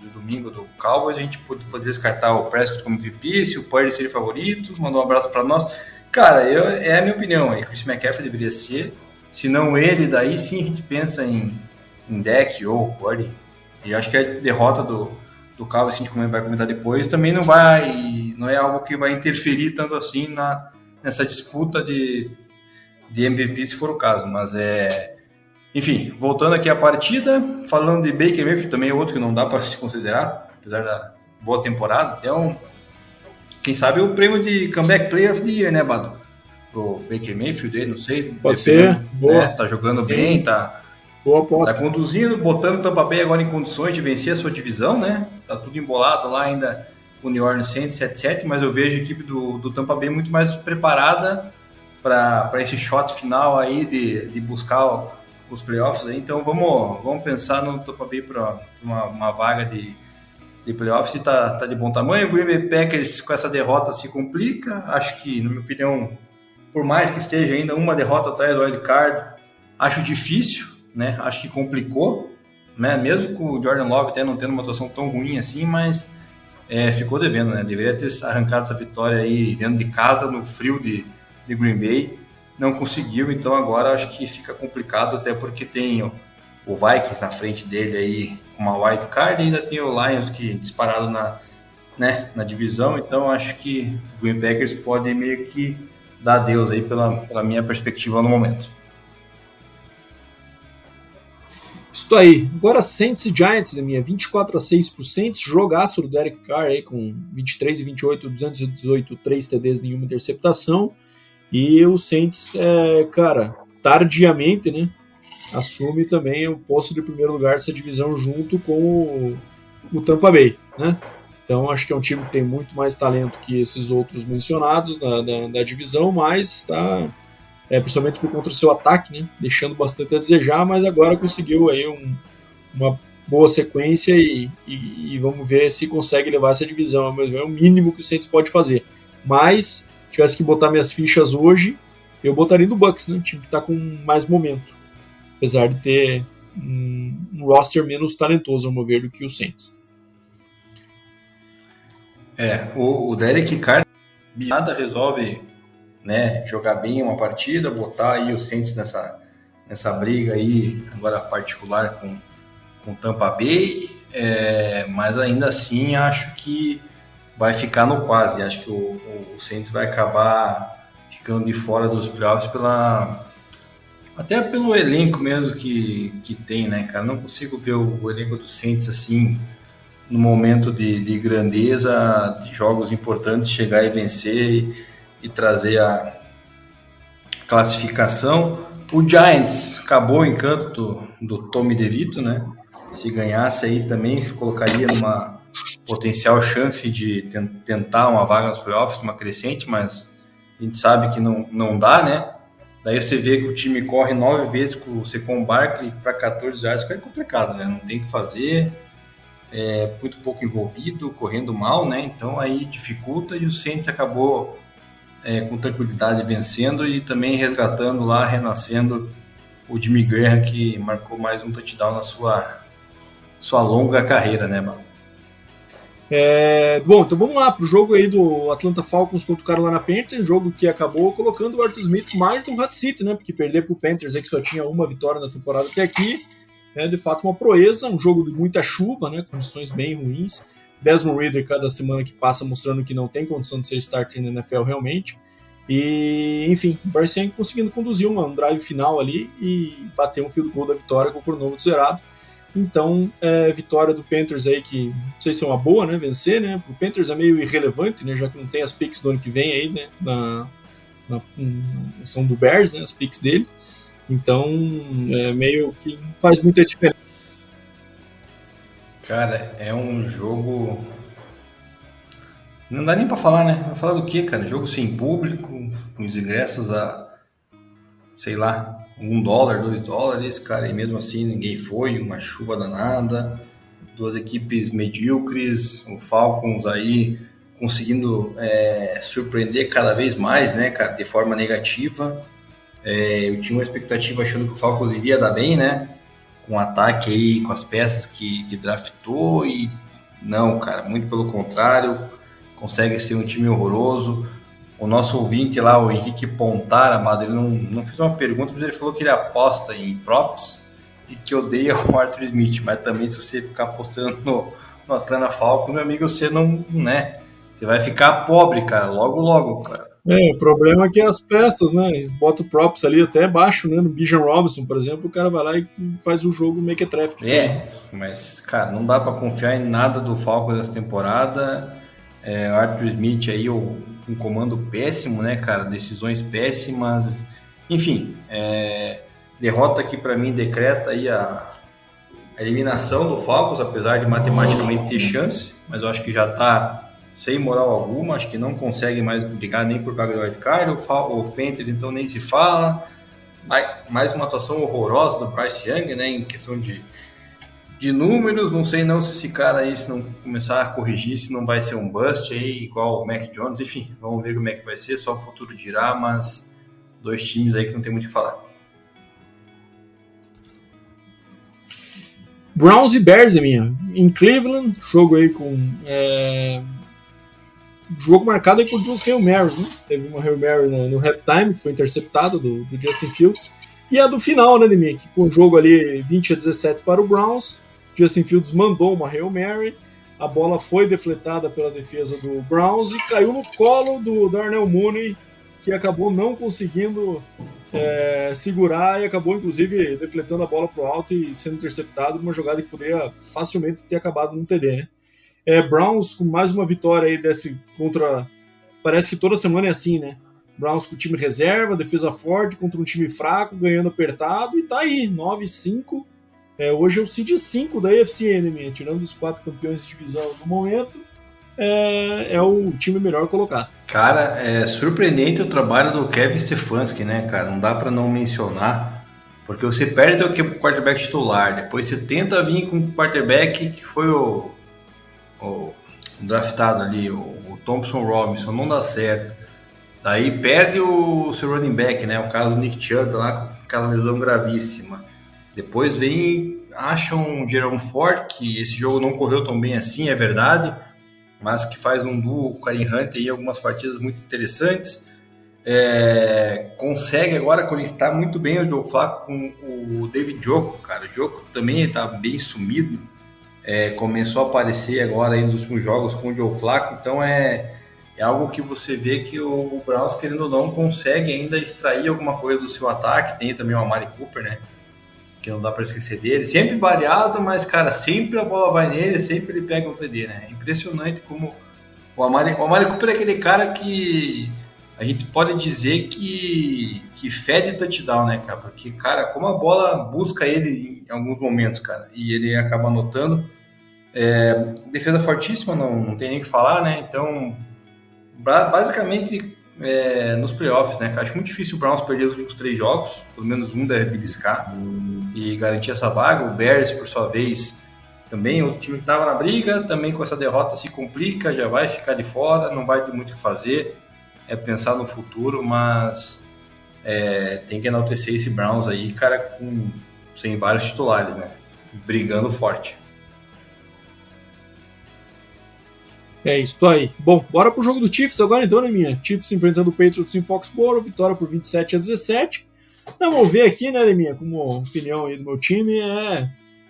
B: do domingo do Cowboys, a gente poderia descartar o Prescott como VP, se o Purdy seria favorito, mandou um abraço para nós. Cara, eu, é a minha opinião aí. Chris McCaffrey deveria ser. Se não ele, daí sim a gente pensa em, em deck ou Corey. E acho que a derrota do, do Cowboys que a gente vai comentar depois também não vai. Não é algo que vai interferir tanto assim na, nessa disputa de, de MVP, se for o caso. Mas é. Enfim, voltando aqui à partida, falando de Baker Mayfield, também é outro que não dá para se considerar, apesar da boa temporada. Um, quem sabe o prêmio de Comeback Player of the Year, né, Bado? Pro Baker Mayfield, não sei.
A: Pode ser, boa.
B: Né? Tá jogando Sim. bem, tá,
A: boa aposta.
B: tá conduzindo, botando o Tampa Bay agora em condições de vencer a sua divisão, né? Tá tudo embolado lá ainda o New Orleans Saints 7-7, mas eu vejo a equipe do, do Tampa Bay muito mais preparada para esse shot final aí de, de buscar os playoffs. Aí, então vamos, vamos pensar no Tampa Bay para uma, uma vaga de, de playoffs e tá, tá de bom tamanho. O Green Bay Packers com essa derrota se complica. Acho que, na minha opinião, por mais que esteja ainda uma derrota atrás do wild card, acho difícil, né? Acho que complicou, né? Mesmo com o Jordan Love até não tendo uma atuação tão ruim assim, mas é, ficou devendo, né? Deveria ter arrancado essa vitória aí dentro de casa, no frio de, de Green Bay. Não conseguiu, então agora acho que fica complicado, até porque tem o, o Vikings na frente dele aí com uma wild card e ainda tem o Lions que disparado na, né, na divisão, então acho que o Green Packers pode meio que dar adeus aí pela, pela minha perspectiva no momento.
A: Isso aí. Agora Saints e Giants, da minha 24 a 6 pro Saints, jogaço do Derek Carr aí com 23 e 28, 218, 3 TDs, nenhuma interceptação. E o Saints, é, cara, tardiamente, né, assume também o posto de primeiro lugar dessa divisão junto com o, o Tampa Bay, né? Então acho que é um time que tem muito mais talento que esses outros mencionados da divisão, mas está é, principalmente por conta do seu ataque, né, deixando bastante a desejar, mas agora conseguiu aí um, uma boa sequência e, e, e, vamos ver se consegue levar essa divisão. É o mínimo que o Saints pode fazer. Mas, se tivesse que botar minhas fichas hoje, eu botaria no Bucks, né, um time que está com mais momento, apesar de ter um, roster menos talentoso, ao meu ver, do que o Saints.
B: É, o, o Derek Carr nada resolve né, jogar bem uma partida, botar aí o Saints nessa, nessa briga aí, agora particular com, com Tampa Bay, é, mas ainda assim acho que vai ficar no quase, acho que o, o Saints vai acabar ficando de fora dos playoffs pela até pelo elenco mesmo que, que tem, né, cara? Não consigo ver o, o elenco do Saints assim no momento de, de, grandeza, de jogos importantes, chegar e vencer e, e trazer a classificação. O Giants acabou o encanto do, do Tommy DeVito, né? Se ganhasse aí também colocaria numa potencial chance de tentar uma vaga nos playoffs, uma crescente, mas a gente sabe que não, não dá, né? Daí você vê que o time corre nove vezes com o Secon Barkley para 14 yards, fica complicado, né? Não tem o que fazer, é muito pouco envolvido, correndo mal, né? Então aí dificulta e o Saints acabou é, com tranquilidade vencendo e também resgatando lá, renascendo o Jimmy Graham que marcou mais um touchdown na sua, sua longa carreira, né, mano?
A: É, bom, então vamos lá pro jogo aí do Atlanta Falcons contra o Carolina Panthers, jogo que acabou colocando o Arthur Smith mais no hot seat, né? Porque perder pro Panthers é que só tinha uma vitória na temporada até aqui, é de fato uma proeza, um jogo de muita chuva, né? Condições bem ruins. Desmond Reader cada semana que passa mostrando que não tem condição de ser starter na NFL realmente. E, enfim, o Bryce conseguindo conduzir uma, um drive final ali e bater um field goal da vitória com o cronômetro zerado. Então, é, vitória do Panthers aí, que não sei se é uma boa, né, vencer, né, o Panthers é meio irrelevante, né, já que não tem as picks do ano que vem aí, né, na, na, na são do Bears, né, as picks deles. Então, é meio que faz muita diferença
B: Cara, é um jogo. Não dá nem para falar, né? Vai falar do que, cara? Jogo sem público, com os ingressos a, sei lá, um dólar, dois dólares, cara, e mesmo assim ninguém foi, uma chuva danada, duas equipes medíocres, o Falcons aí conseguindo é, surpreender cada vez mais, né, cara, de forma negativa. É, eu tinha uma expectativa achando que o Falcons iria dar bem, né? com um ataque aí, com as peças que, que draftou e não, cara, muito pelo contrário, consegue ser um time horroroso. O nosso ouvinte lá, o Henrique Pontar, amado, ele não, não fez uma pergunta, mas ele falou que ele aposta em props e que odeia o Arthur Smith, mas também se você ficar apostando no, no Atlanta Falcons, meu amigo, você não, né? Você vai ficar pobre, cara, logo, logo, cara.
A: É, o problema é que as peças, né? Bota o props ali até baixo, né? No Bijan Robinson, por exemplo, o cara vai lá e faz o jogo make it traffic.
B: É, mas, cara, não dá para confiar em nada do Falcons dessa temporada. É, Arthur Smith aí, um comando péssimo, né, cara? Decisões péssimas. Enfim, é, derrota que para mim decreta aí a, a eliminação do Falcons, apesar de matematicamente ter chance, mas eu acho que já tá sem moral alguma, acho que não consegue mais brigar nem por vaga de white card, o, o Panthers então nem se fala, mais uma atuação horrorosa do Bryce Young, né? Em questão de, de números, não sei não se esse cara aí, se não começar a corrigir, se não vai ser um bust aí, igual o Mac Jones, enfim, vamos ver como é que vai ser, só o futuro dirá, mas dois times aí que não tem muito o que falar.
A: Browns e Bears, minha. Em Cleveland, jogo aí com. É... Jogo marcado aí por duas Hail Marys, né? Teve uma Hail Mary no, no halftime, que foi interceptada do, do, Justin Fields. E a do final, né? Que com o jogo ali 20 a 17 para o Browns. Justin Fields mandou uma Hail Mary. A bola foi defletada pela defesa do Browns e caiu no colo do Darnell Mooney, que acabou não conseguindo é, segurar e acabou, inclusive, defletando a bola para o alto e sendo interceptado numa jogada que poderia facilmente ter acabado num TD, né? É, Browns com mais uma vitória aí desse contra. Parece que toda semana é assim, né? Browns com time reserva, defesa forte contra um time fraco, ganhando apertado e tá aí, 9-5. É, hoje é o seed 5 da AFC Enemy, tirando os quatro campeões de divisão no momento é, é o time melhor colocado.
B: Cara, é surpreendente o trabalho do Kevin Stefanski, né, cara? Não dá para não mencionar, porque você perde o quarterback titular, depois você tenta vir com o quarterback que foi o, o draftado ali, o, o, Thompson Robinson, não dá certo. Daí perde o seu running back, né? O caso do Nick Chubb lá com aquela lesão gravíssima. Depois vem, acham um Jerome Ford, que esse jogo não correu tão bem assim, é verdade mas que faz um duo com o Karim Hunt em algumas partidas muito interessantes. É, consegue agora conectar muito bem o Joe Flacco com o David Joko, cara. O Joko também está bem sumido. É, começou a aparecer agora nos últimos jogos com o Joe Flacco, então é, é algo que você vê que o, o Browns, querendo ou não, consegue ainda extrair alguma coisa do seu ataque. Tem também o Amari Cooper, né? Que não dá para esquecer dele. Sempre variado, mas, cara, sempre a bola vai nele, sempre ele pega o TD, né? Impressionante como o Amari, o Amari Cooper é aquele cara que a gente pode dizer que, que fede touchdown, né, cara? Porque, cara, como a bola busca ele em alguns momentos, cara, e ele acaba anotando. É, defesa fortíssima, não, não tem nem o que falar, né? Então, basicamente, é, nos playoffs, né? Acho muito difícil o Browns perder os últimos três jogos, pelo menos um deve beliscar e garantir essa vaga. O Bears, por sua vez, também o time que estava na briga, também com essa derrota se complica, já vai ficar de fora, não vai ter muito o que fazer. É pensar no futuro, mas é, tem que enaltecer esse Browns aí, cara, com sem vários titulares, né? Brigando forte.
A: É isso aí. Bom, bora pro jogo do Chiefs agora então, né, minha? Chiefs enfrentando o Patriots em Foxborough, vitória por 27 a 17. Não, ver aqui, né, minha, como opinião aí do meu time é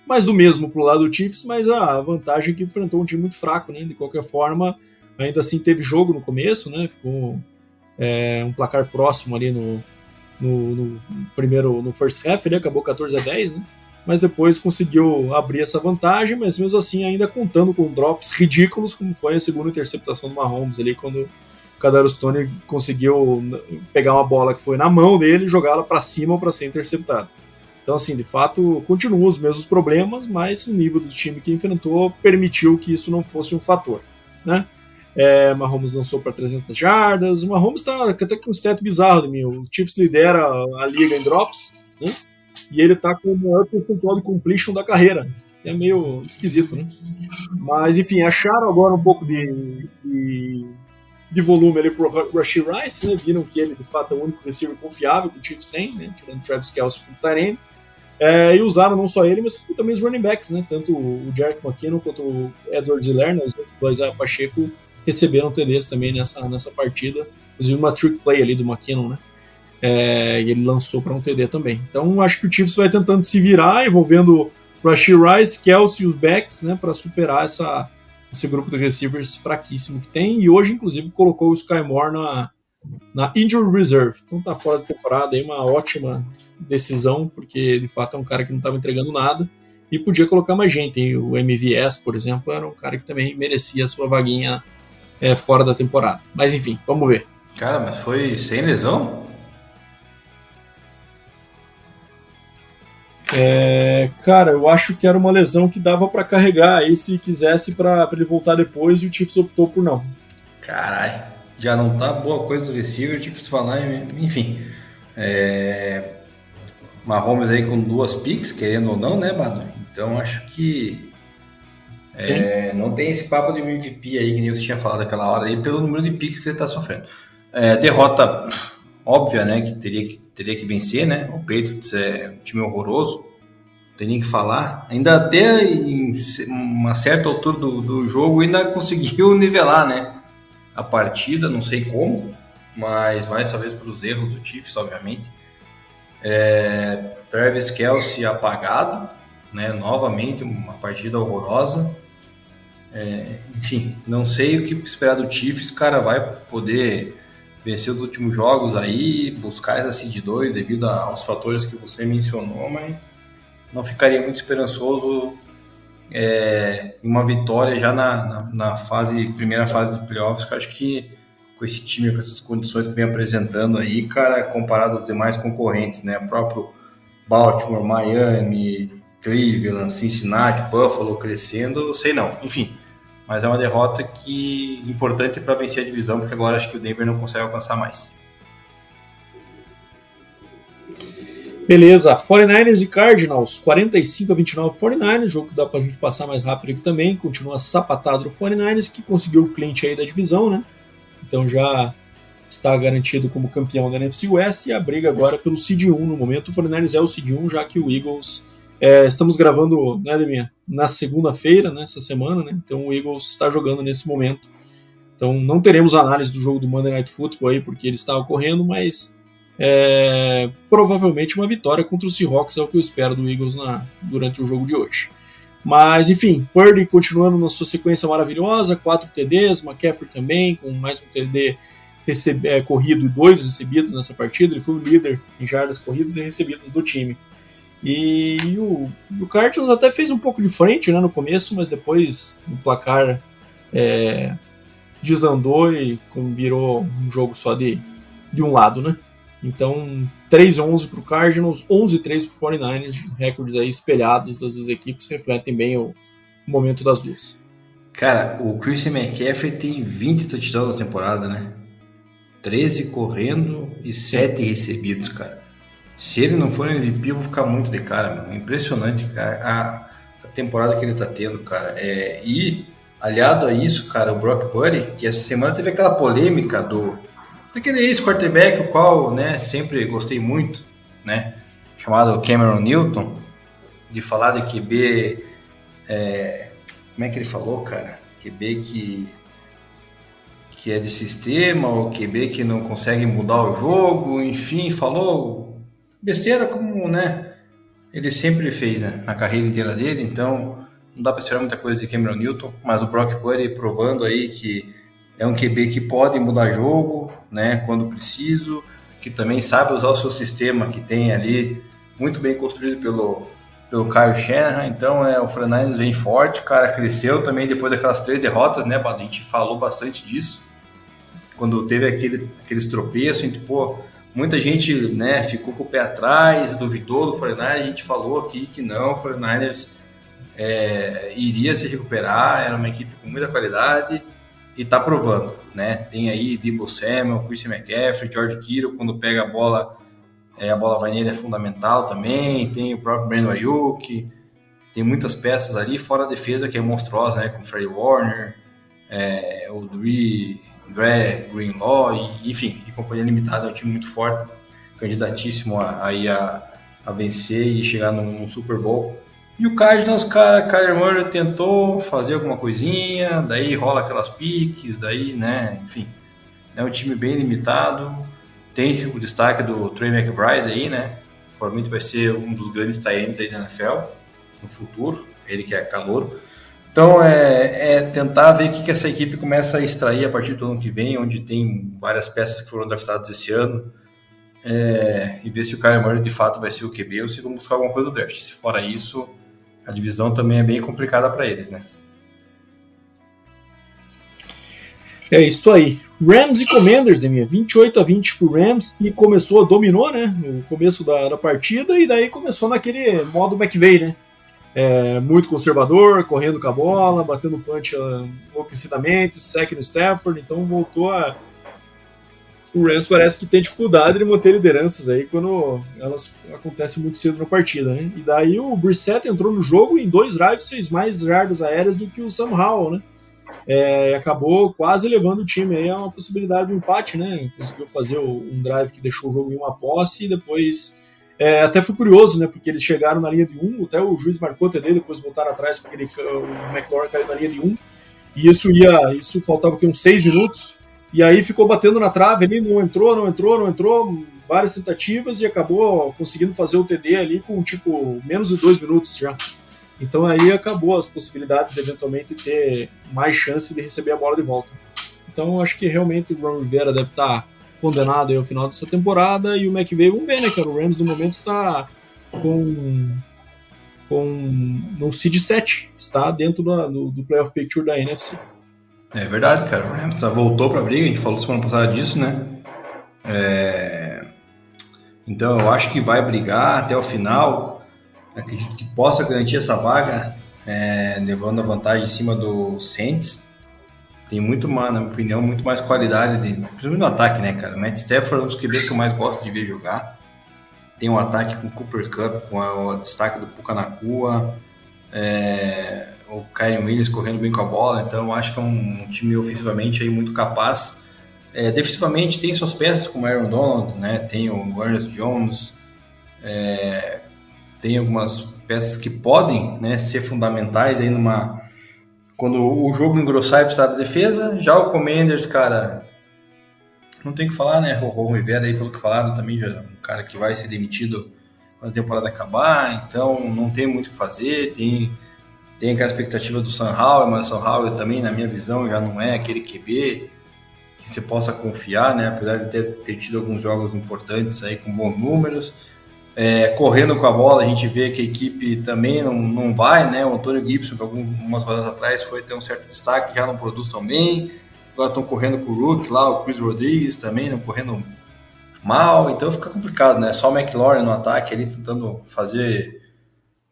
A: mais do mesmo pro lado do Chiefs, mas a vantagem é que enfrentou um time muito fraco, né? De qualquer forma, ainda assim teve jogo no começo, né? Ficou é, um placar próximo ali no, no, no, primeiro, no first half, ele acabou 14 a 10, né? Mas depois conseguiu abrir essa vantagem, mas mesmo assim ainda contando com drops ridículos, como foi a segunda interceptação do Mahomes ali, quando o Kadarius Stone conseguiu pegar uma bola que foi na mão dele e jogá-la para cima para ser interceptado. Então, assim, de fato, continuam os mesmos problemas, mas o nível do time que enfrentou permitiu que isso não fosse um fator, né? É, Mahomes lançou para 300 jardas, o Mahomes está até com um stat bizarro de mim, o Chiefs lidera a liga em drops, né? E ele tá com o maior percentual de completion da carreira. É meio esquisito, né? Mas, enfim, acharam agora um pouco de, de, de volume ali pro Rashid Rice, né? Viram que ele, de fato, é o único receiver confiável que o Chiefs tem, né? Tirando Travis Kelce com o Tyrene. É, e usaram não só ele, mas também os running backs, né? Tanto o Jerick McKinnon quanto o Edward Ziller, né? os dois a Pacheco receberam TDs também nessa, nessa partida. Inclusive uma trick play ali do McKinnon, né? É, e ele lançou para um TD também. Então acho que o Chiefs vai tentando se virar, envolvendo Rashid Rice, Kelsey e os backs, né, para superar essa, esse grupo de receivers fraquíssimo que tem. E hoje, inclusive, colocou o Sky Moore na, na Injury Reserve. Então tá fora da temporada aí, uma ótima decisão, porque de fato é um cara que não estava entregando nada. E podia colocar mais gente. O MVS, por exemplo, era um cara que também merecia a sua vaguinha é, fora da temporada. Mas enfim, vamos ver.
B: Cara, mas foi sem lesão?
A: É, cara, eu acho que era uma lesão que dava para carregar aí se quisesse para ele voltar depois e o Chiefs optou por não.
B: Caralho, já não tá boa coisa do receiver, Chiefs falar, enfim. É, Mahomes aí com duas picks, querendo ou não, né, Bado? Então acho que é, não tem esse papo de MVP aí que nem você tinha falado aquela hora aí, pelo número de picks que ele tá sofrendo. É, derrota óbvia, né, que teria que, teria que vencer, né? O Patriots é um time horroroso, não tem nem que falar. Ainda até em uma certa altura do, do jogo ainda conseguiu (laughs) nivelar, né? A partida, não sei como, mas mais talvez pelos erros do Chiefs, obviamente. É, Travis Kelsey apagado, né? Novamente uma partida horrorosa. É, enfim, não sei o que esperar do Chiefs, cara vai poder vencer os últimos jogos aí, buscar essa seed 2 devido aos fatores que você mencionou, mas não ficaria muito esperançoso é, uma vitória já na, na, na, fase, primeira fase dos playoffs, que eu acho que com esse time, com essas condições que vem apresentando aí, cara, comparado aos demais concorrentes, né? Próprio Baltimore, Miami, Cleveland, Cincinnati, Buffalo crescendo, sei não. Enfim, mas é uma derrota que importante para vencer a divisão, porque agora acho que o Denver não consegue alcançar mais.
A: Beleza, 49ers e Cardinals, 45 a 29 49ers, jogo que dá para a gente passar mais rápido aqui também, continua sapatado o 49ers, que conseguiu o cliente aí da divisão, né? Então já está garantido como campeão da NFC West e a briga agora pelo Seed 1 no momento. O 49ers é o Seed 1, já que o Eagles é, estamos gravando, né, Deminha, na segunda-feira, nessa né, semana, né? Então o Eagles está jogando nesse momento. Então não teremos análise do jogo do Monday Night Football aí, porque ele está ocorrendo, mas é, provavelmente uma vitória contra o Seahawks é o que eu espero do Eagles na, durante o jogo de hoje. Mas enfim, Purdy continuando na sua sequência maravilhosa, 4 TDs, McCaffrey também, com mais um TD recebe, é, corrido e dois recebidos nessa partida. Ele foi o líder em jardas corridas e recebidas do time. E, o, o Cardinals até fez um pouco de frente né, no começo, mas depois o placar é, desandou e virou um jogo só de, de um lado, né? Então, 3-11 para o Cardinals, 11-3 para o 49ers, recordes aí espelhados das duas equipes refletem bem o momento das duas.
B: Cara, o Christian McCaffrey tem 20 touchdowns na temporada, né? 13 correndo e 7 recebidos, cara. Se ele não for MVP, eu vou ficar muito de cara. Impressionante, cara, a, a temporada que ele tá tendo, cara. É, e, aliado a isso, cara, o Brock Purdy, que essa semana teve aquela polêmica do daquele ex-quarterback, o qual, né, sempre gostei muito, né, chamado Cameron Newton, de falar de QB, é, como é que ele falou, cara? QB que que é de sistema, ou QB que não consegue mudar o jogo, enfim, falou besteira como, né, ele sempre fez né, na carreira inteira dele, então não dá para esperar muita coisa de Cameron Newton, mas o Brock Purdy provando aí que é um QB que pode mudar jogo, né, quando preciso, que também sabe usar o seu sistema que tem ali muito bem construído pelo pelo Kyle Shanahan, então é o Fernandes vem forte, cara cresceu também depois daquelas três derrotas, né, a gente falou bastante disso, quando teve aquele, aqueles tropeços, pô, Muita gente né, ficou com o pé atrás, duvidou do 49ers, a gente falou aqui que não, o 49ers é, iria se recuperar, era uma equipe com muita qualidade e está provando. Né? Tem aí Debo Samuel, Christian McCaffrey, George Kittle, quando pega a bola, é, a bola vai nele é fundamental também, tem o próprio Brandon Ayuk, tem muitas peças ali, fora a defesa que é monstruosa, né? com Freddie Warner, é, o Dre Dre, Greenlaw, e, enfim, e Companhia Limitada é um time muito forte, candidatíssimo a, a, a vencer e chegar num, num, Super Bowl. E o Cardinals, cara, Kyler Murray tentou fazer alguma coisinha, daí rola aquelas piques, daí, né, enfim, é um time bem limitado. Tem o destaque do Trey McBride aí, né, provavelmente vai ser um dos grandes talentos aí da NFL no futuro, ele que é calor. Então, é, é, tentar ver o que, que essa equipe começa a extrair a partir do ano que vem, onde tem várias peças que foram draftadas esse ano, é, e ver se o Kyler Murray de fato vai ser o QB ou se vão buscar alguma coisa do draft. Se fora isso, a divisão também é bem complicada para eles, né?
A: É isso aí. Rams e Commanders, minha 28 a 20 pro Rams, que começou, dominou, né? No começo da, da partida, e daí começou naquele modo McVeigh, né? É, muito conservador, correndo com a bola, batendo punch enlouquecidamente, sec no Stafford, então voltou a o Rams parece que tem dificuldade de manter lideranças aí quando elas acontecem muito cedo na partida, né? E daí o Brissett entrou no jogo e em dois drives fez mais jardas aéreas do que o Sam Howell, né? É, acabou quase levando o time aí a uma possibilidade de empate, né? Conseguiu fazer um drive que deixou o jogo em uma posse e depois é, até foi curioso, né? Porque eles chegaram na linha de um, até o juiz marcou até dele, depois voltaram atrás porque ele, o McLaurin caiu na linha de um. E isso ia, isso faltava aqui uns seis minutos. E aí ficou batendo na trave ali, não entrou, não entrou, não entrou, várias tentativas e acabou conseguindo fazer o TD ali com tipo menos de dois minutos já. Então aí acabou as possibilidades de eventualmente ter mais chance de receber a bola de volta. Então acho que realmente o Ron Rivera deve estar condenado ao final dessa temporada e o McVay, vamos ver, né, cara? O Rams no momento está com com no seed 7, está dentro do, do, playoff picture da NFC.
B: É verdade, cara. O Rams voltou para a briga, a gente falou semana passada disso, né? É... Então eu acho que vai brigar até o final. Acredito que possa garantir essa vaga, é... levando a vantagem em cima do Saints. Tem muito mais, na minha opinião, muito mais qualidade, de... principalmente no ataque, né, cara? Matt Stafford é um dos QBs que eu mais gosto de ver jogar. Tem um ataque com o Cooper Cup, com o destaque do Pucanacua. É o Kyrie Williams correndo bem com a bola, então eu acho que é um, um time ofensivamente aí muito capaz. É, defensivamente tem suas peças como Aaron Donald, né? tem o Ernest Jones, é, tem algumas peças que podem né, ser fundamentais aí numa quando o jogo engrossar e precisar da defesa. Já o Commanders, cara, não tem o que falar, né? Ron Rivera aí, pelo que falaram, também já é um cara que vai ser demitido quando a temporada acabar, então não tem muito o que fazer, tem tem aquela expectativa do San Howell, mas o San Howell também, na minha visão, já não é aquele QB que você possa confiar, né? Apesar de ter, ter tido alguns jogos importantes aí com bons números. É, correndo com a bola, a gente vê que a equipe também não, não vai, né? O Antônio Gibson, que algumas rodadas atrás foi ter um certo destaque, já não produz tão bem. Agora estão correndo com o Rook lá, o Chris Rodrigues também, não correndo mal, então fica complicado, né? Só o McLaurin no ataque ali tentando fazer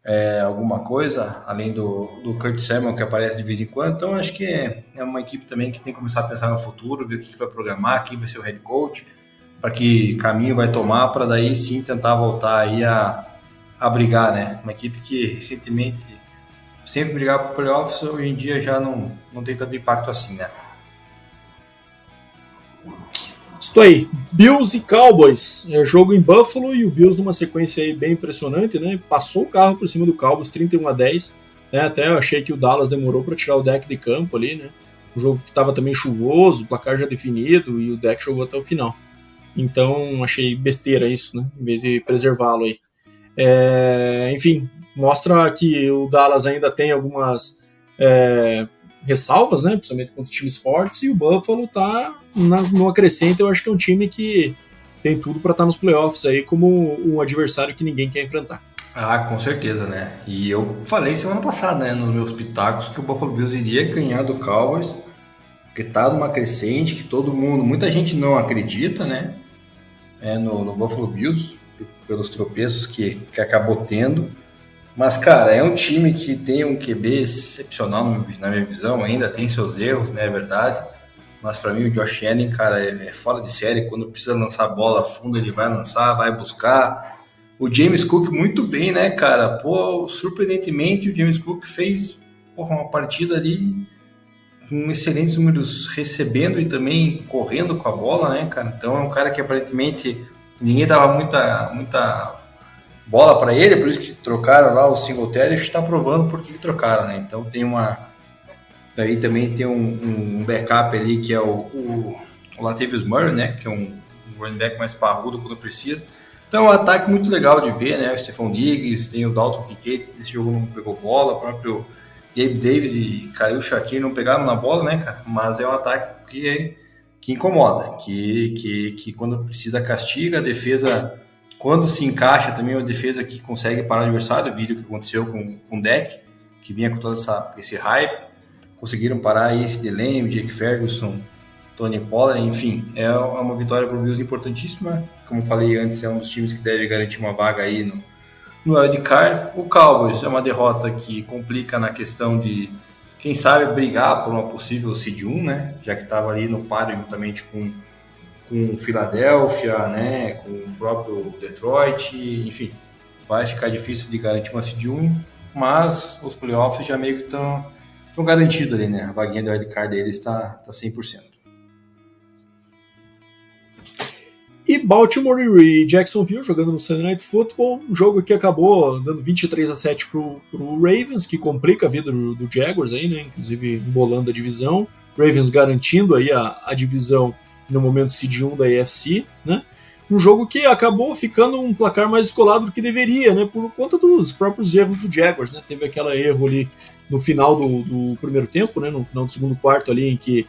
B: é, alguma coisa, além do, do Kurt Samuel que aparece de vez em quando. Então acho que é, é uma equipe também que tem que começar a pensar no futuro, ver o que, que vai programar, quem vai ser o head coach, para que caminho vai tomar, para daí sim tentar voltar aí a, a brigar, né? Uma equipe que recentemente sempre brigava para playoffs, hoje em dia já não, não tem tanto impacto assim, né?
A: Estou aí. Bills e Cowboys. É jogo em Buffalo e o Bills numa sequência aí bem impressionante, né? Passou o carro por cima do Cowboys 31 a 10. Né? Até eu achei que o Dallas demorou para tirar o deck de campo ali, né? O jogo que estava também chuvoso, o placar já definido e o deck jogou até o final. Então achei besteira isso, né? Em vez de preservá-lo aí. É, enfim, mostra que o Dallas ainda tem algumas é, ressalvas, né? Principalmente contra os times fortes, e o Buffalo tá na, no acrescento. Eu acho que é um time que tem tudo para estar tá nos playoffs aí como um adversário que ninguém quer enfrentar.
B: Ah, com certeza, né? E eu falei semana passada, né, nos meus pitacos, que o Buffalo Bills iria ganhar do Cowboys, porque tá numa crescente, que todo mundo, muita gente não acredita, né? É, no, no Buffalo Bills, pelos tropeços que, que acabou tendo. Mas, cara, é um time que tem um QB excepcional na minha visão, ainda tem seus erros, né? É verdade. Mas para mim o Josh Allen, cara, é, é fora de série. Quando precisa lançar a bola a fundo, ele vai lançar, vai buscar. O James Cook muito bem, né, cara? Pô, surpreendentemente o James Cook fez porra, uma partida ali com excelentes números recebendo e também correndo com a bola, né, cara? Então é um cara que aparentemente ninguém dava muita, muita bola para ele, por isso que trocaram lá o Singletary está provando por que trocaram, né? Então tem uma. Daí também tem um, um backup ali que é o, o, o Latavius Murray, né? Que é um, um running back mais parrudo quando precisa. Então é um ataque muito legal de ver, né? O Stephon Diggs, tem o Dalton Kincaid, esse jogo não pegou bola, o próprio Gabe Davis e Khalil Shakir não pegaram na bola, né, cara? Mas é um ataque que, que incomoda, que, que, que quando precisa castiga, a defesa quando se encaixa também uma defesa que consegue parar o adversário, vídeo que aconteceu com, com o Deck, que vinha com todo essa, esse hype, conseguiram parar esse Delaney, Jake Ferguson, Tony Pollard, enfim, é uma vitória para o Bills importantíssima. Como falei antes, é um dos times que deve garantir uma vaga aí no, no wildcard. O Cowboys é uma derrota que complica na questão de, quem sabe, brigar por uma possível seed 1, né? Já que estava ali no páreo juntamente com com Filadélfia, né, com o próprio Detroit, enfim, vai ficar difícil de garantir uma seed 1, mas os playoffs já meio que estão garantidos ali, né? A vaguinha do wildcard deles está tá 100%.
A: E Baltimore e Jacksonville jogando no Sunday Night Football, um jogo que acabou dando 23 a 7 pro, pro Ravens, que complica a vida do, do Jaguars aí, né? Inclusive embolando a divisão. Ravens garantindo aí a, a divisão no momento seed 1 da AFC, né? Um jogo que acabou ficando um placar mais escolado do que deveria, né? Por conta dos próprios erros do Jaguars, né? Teve aquele erro ali no final do, do primeiro tempo, né? No final do segundo quarto ali, em que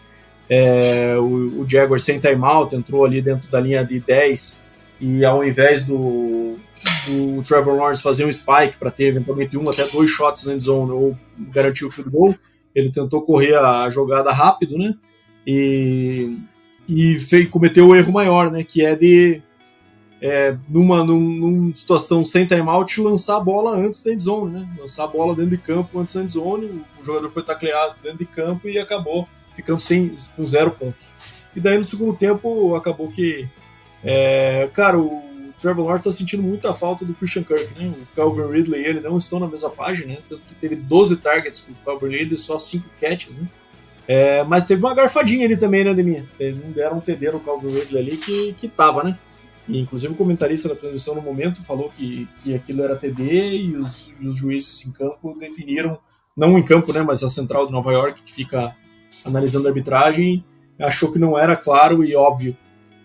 A: é, o, o Jaguars sem timeout entrou ali dentro da linha de 10 e ao invés do, do Trevor Lawrence fazer um spike para ter eventualmente um até dois shots na zone ou garantir o field goal, ele tentou correr a jogada rápido, né? E, e fez, cometeu o erro maior, né? Que é de é, numa, num, numa situação sem timeout, lançar a bola antes da endzone, né? Lançar a bola dentro de campo antes da endzone, o jogador foi tacleado dentro de campo e acabou ficando sem, com zero pontos. E daí no segundo tempo acabou que. É, cara, o Trevor Lawrence tá sentindo muita falta do Christian Kirk, né? O Calvin Ridley e ele não estão na mesma página, né? Tanto que teve 12 targets pro Calvin Ridley só 5 catches, né? É, mas teve uma garfadinha ali também, né, Deminha? Não deram um TD no Calvin Ridley ali que, que tava, né? E, inclusive o comentarista da transmissão no momento falou que, que aquilo era TD e os, e os juízes em campo definiram, não em campo, né, mas a central de Nova York, que fica analisando a arbitragem, achou que não era claro e óbvio.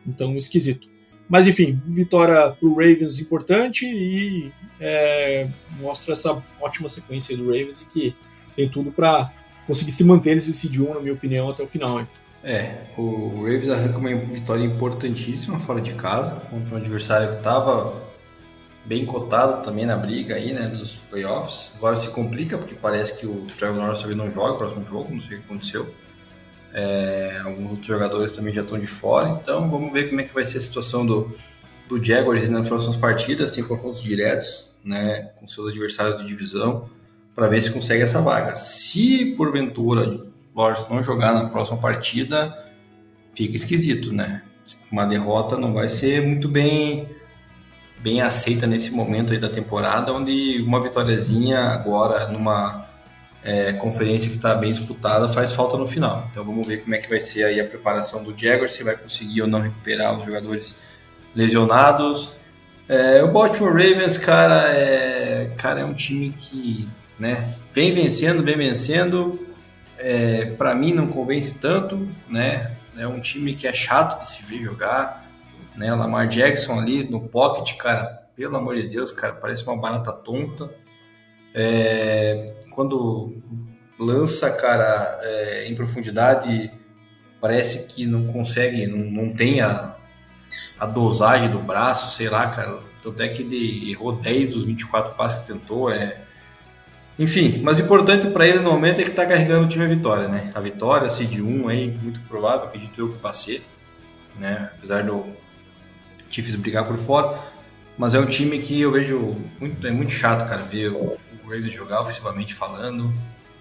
A: Então, esquisito. Mas enfim, vitória para o Ravens importante e é, mostra essa ótima sequência do Ravens e que tem tudo para conseguir se manter nesse seed 1, na minha opinião, até o final. Hein?
B: É, o Ravens arranca uma vitória importantíssima fora de casa contra um adversário que estava bem cotado também na briga aí, né, dos playoffs. Agora se complica porque parece que o Trevor Lawrence não joga o próximo jogo, não sei o que aconteceu. É, alguns outros jogadores também já estão de fora, então vamos ver como é que vai ser a situação do, do Jaguars nas próximas partidas. Tem confrontos diretos, né, com seus adversários de divisão, para ver se consegue essa vaga. Se porventura Lawrence não jogar na próxima partida, fica esquisito, né? Uma derrota não vai ser muito bem bem aceita nesse momento aí da temporada, onde uma vitóriazinha agora numa é, conferência que está bem disputada faz falta no final. Então vamos ver como é que vai ser aí a preparação do Jaguars, se vai conseguir ou não recuperar os jogadores lesionados. É, o Baltimore Ravens, cara, é, cara, é um time que né, vem vencendo, vem vencendo. É, para mim não convence tanto, né? É um time que é chato de se ver jogar né? Lamar Jackson ali no pocket, cara, pelo amor de Deus, cara, parece uma barata tonta. É, quando lança, cara, é, em profundidade, parece que não consegue, não, não tem a, a dosagem do braço, sei lá, cara. Tanto é que ele errou 10 dos 24 passes que tentou. É... Enfim, mas o importante para ele no momento é que tá carregando o time a vitória, né? A vitória, seed 1 aí, muito provável, acredito eu que passei, né? Apesar do Chiefs brigar por fora. Mas é um time que eu vejo muito, é muito chato, cara, ver Ravens jogar ofensivamente falando.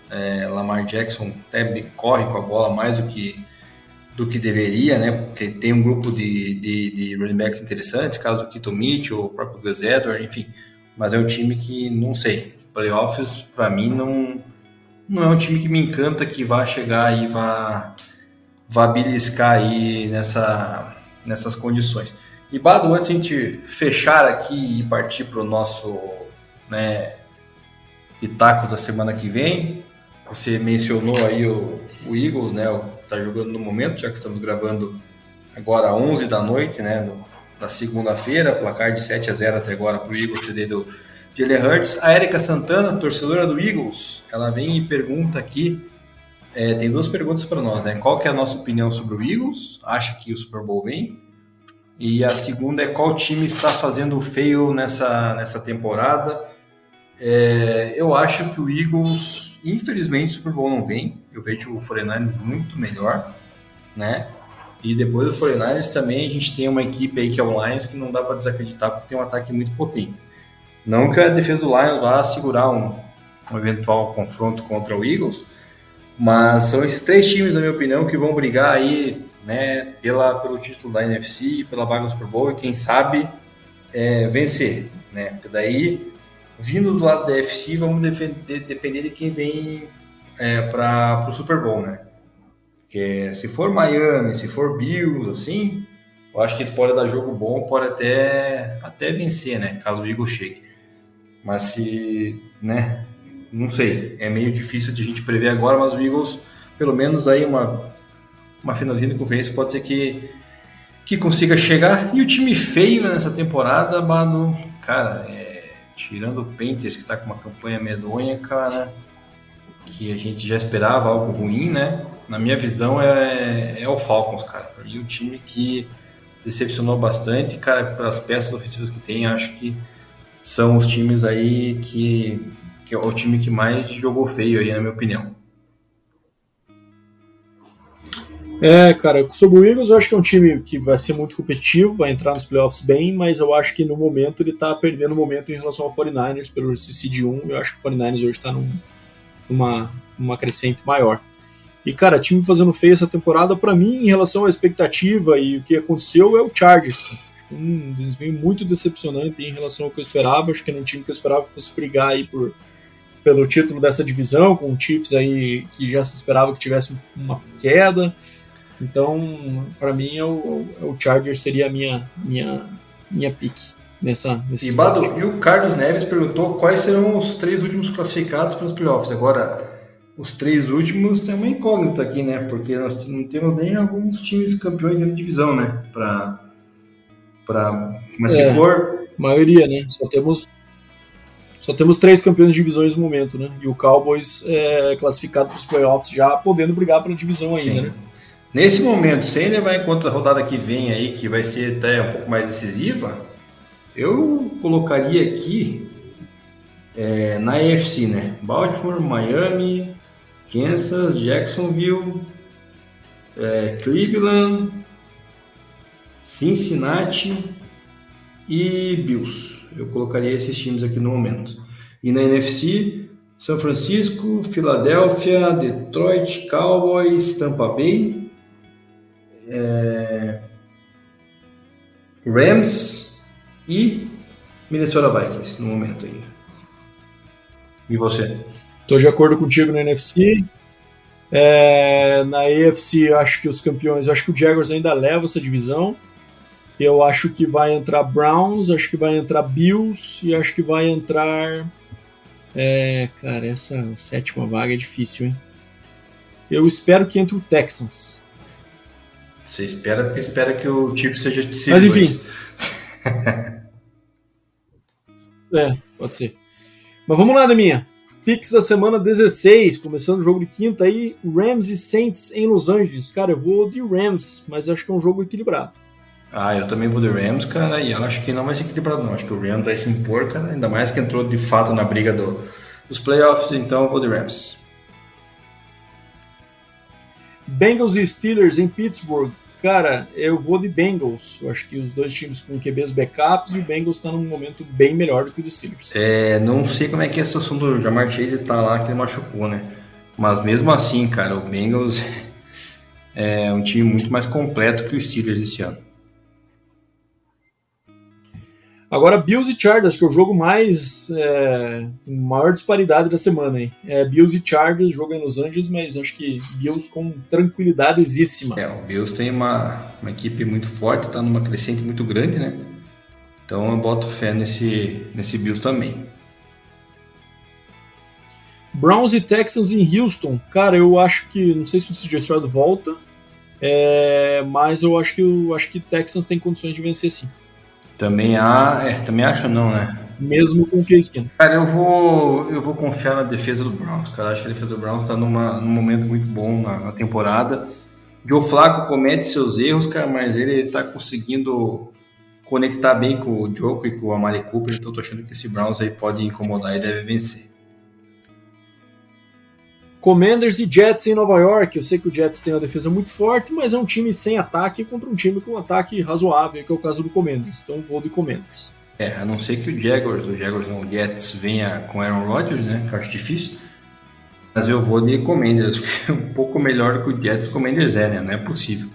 B: É, Lamar Jackson até corre com a bola mais do que do que deveria, né? Porque tem um grupo de, de, de running backs interessantes, caso do Kito Mitchell, o próprio Gus Edwards, enfim. Mas é um time que, não sei, playoffs, para mim, não, não é um time que me encanta que vá chegar aí, vá, vá beliscar aí nessa, nessas condições. E Bado, antes de a gente fechar aqui e partir para o nosso né, Pitacos da semana que vem, você mencionou aí o, o Eagles, né? Tá jogando no momento, já que estamos gravando agora 11 da noite, né? No, na segunda-feira, placar de 7 a 0 até agora para o Eagles, TD do Jalen Hurts. A Erika Santana, torcedora do Eagles, ela vem e pergunta aqui, é, tem duas perguntas para nós, né? Qual que é a nossa opinião sobre o Eagles? Acha que o Super Bowl vem? E a segunda é qual time está fazendo feio nessa, nessa temporada. É, eu acho que o Eagles, infelizmente, o Super Bowl não vem. Eu vejo o 49ers muito melhor, né? E depois do 49ers também a gente tem uma equipe aí que é o Lions que não dá para desacreditar porque tem um ataque muito potente. Não que a defesa do Lions vá segurar um, um eventual confronto contra o Eagles, mas são esses três times, na minha opinião, que vão brigar aí né, pela, pelo título da NFC, pela vaga no Super Bowl e quem sabe é, vencer, né? Porque daí, vindo do lado da NFC, vamos defender, depender de quem vem é, para o Super Bowl, né? Porque se for Miami, se for Bills, assim, eu acho que pode dar jogo bom, pode até, até vencer, né? Caso o Eagles chegue. Mas se, né? Não sei, é meio difícil de a gente prever agora, mas o Eagles, pelo menos aí uma, uma finalzinha de conferência, pode ser que, que consiga chegar. E o time feio nessa temporada, mano, cara, é, tirando o Panthers, que tá com uma campanha medonha, cara, que a gente já esperava algo ruim, né? Na minha visão, é, é o Falcons, cara. E o time que decepcionou bastante, cara, pelas peças ofensivas que tem, acho que são os times aí que, que é o time que mais jogou feio aí, na minha opinião.
A: É, cara, sobre o Eagles, eu acho que é um time que vai ser muito competitivo, vai entrar nos playoffs bem, mas eu acho que no momento ele tá perdendo o momento em relação ao 49ers pelo CCD 1. Eu acho que o 49ers hoje tá num, numa, numa crescente maior. E, cara, time fazendo feio essa temporada, para mim, em relação à expectativa e o que aconteceu, é o Chargers. Um desempenho muito decepcionante em relação ao que eu esperava. Acho que era um time que eu esperava que fosse brigar aí por, pelo título dessa divisão, com o Chiefs aí que já se esperava que tivesse uma queda. Então, para mim, é o, é o Chargers seria a minha, minha, minha pick nessa.
B: E, Bado, e o Carlos Neves perguntou quais serão os três últimos classificados para os playoffs. Agora, os três últimos tem uma incógnita aqui, né? Porque nós não temos nem alguns times campeões de divisão, né? Pra, pra... Mas é, se for.
A: Maioria, né? Só temos. Só temos três campeões de divisões no momento, né? E o Cowboys é classificado para os playoffs já podendo brigar pela divisão ainda, Sim. né?
B: Nesse momento, sem levar em conta a rodada que vem aí, que vai ser até um pouco mais decisiva, eu colocaria aqui é, na AFC, né? Baltimore, Miami, Kansas, Jacksonville, é, Cleveland, Cincinnati e Bills. Eu colocaria esses times aqui no momento. E na NFC, São Francisco, Filadélfia, Detroit, Cowboys, Tampa Bay, é, Rams e Minnesota Vikings no momento ainda. E você?
A: Estou de acordo contigo na NFC. É, na AFC, acho que os campeões, acho que o Jaguars ainda leva essa divisão. Eu acho que vai entrar Browns, acho que vai entrar Bills e acho que vai entrar. É, cara, essa sétima vaga é difícil, hein? Eu espero que entre o Texans.
B: Você espera porque espera que o Chiefs seja
A: Mas enfim. é, pode ser. Mas vamos lá, minha. Pix da semana 16, começando o jogo de quinta aí, Rams e Saints em Los Angeles. Cara, eu vou de Rams, mas acho que é um jogo equilibrado.
B: Ah, eu também vou de Rams, cara, e acho que não vai ser equilibrado não. Acho que o Rams vai se impor, cara, ainda mais que entrou de fato na briga do, dos playoffs, então eu vou de Rams.
A: Bengals e Steelers em Pittsburgh. Cara, eu vou de Bengals. Eu acho que os dois times com QBs backups e o Bengals está num momento bem melhor do que o dos Steelers.
B: É, não sei como é que é a situação do Jamar Chase tá lá, que ele machucou, né? Mas mesmo assim, cara, o Bengals (laughs) é um time muito mais completo que o Steelers esse ano.
A: Agora, Bills e Chargers, que é o jogo mais. É, maior disparidade da semana. Hein? É, Bills e Chargers, jogo em Los Angeles, mas acho que Bills com tranquilidadesíssima.
B: É, o Bills tem uma, uma equipe muito forte, está numa crescente muito grande, né? Então eu boto fé nesse, nesse Bills também.
A: Browns e Texans em Houston. Cara, eu acho que. Não sei se o CJ Stroud volta, é, mas eu acho que eu acho que Texans tem condições de vencer sim.
B: Também há, é, também acho não, né?
A: Mesmo com o Case.
B: Cara, eu vou, eu vou confiar na defesa do Browns, cara. Acho que a defesa do Browns tá numa, num momento muito bom na, na temporada. Joe Flaco comete seus erros, cara, mas ele tá conseguindo conectar bem com o Joko e com o Amari Cooper, então eu tô achando que esse Browns aí pode incomodar e deve vencer.
A: Commanders e Jets em Nova York. Eu sei que o Jets tem uma defesa muito forte, mas é um time sem ataque contra um time com um ataque razoável, que é o caso do Commanders. Então vou de Commanders.
B: É, a não ser que o Jaguars, o Jaguars não, o Jets venha com Aaron Rodgers, né? Que eu acho difícil. Mas eu vou de Commanders, (laughs) um pouco melhor que o Jets. Commanders é, né? Não é possível.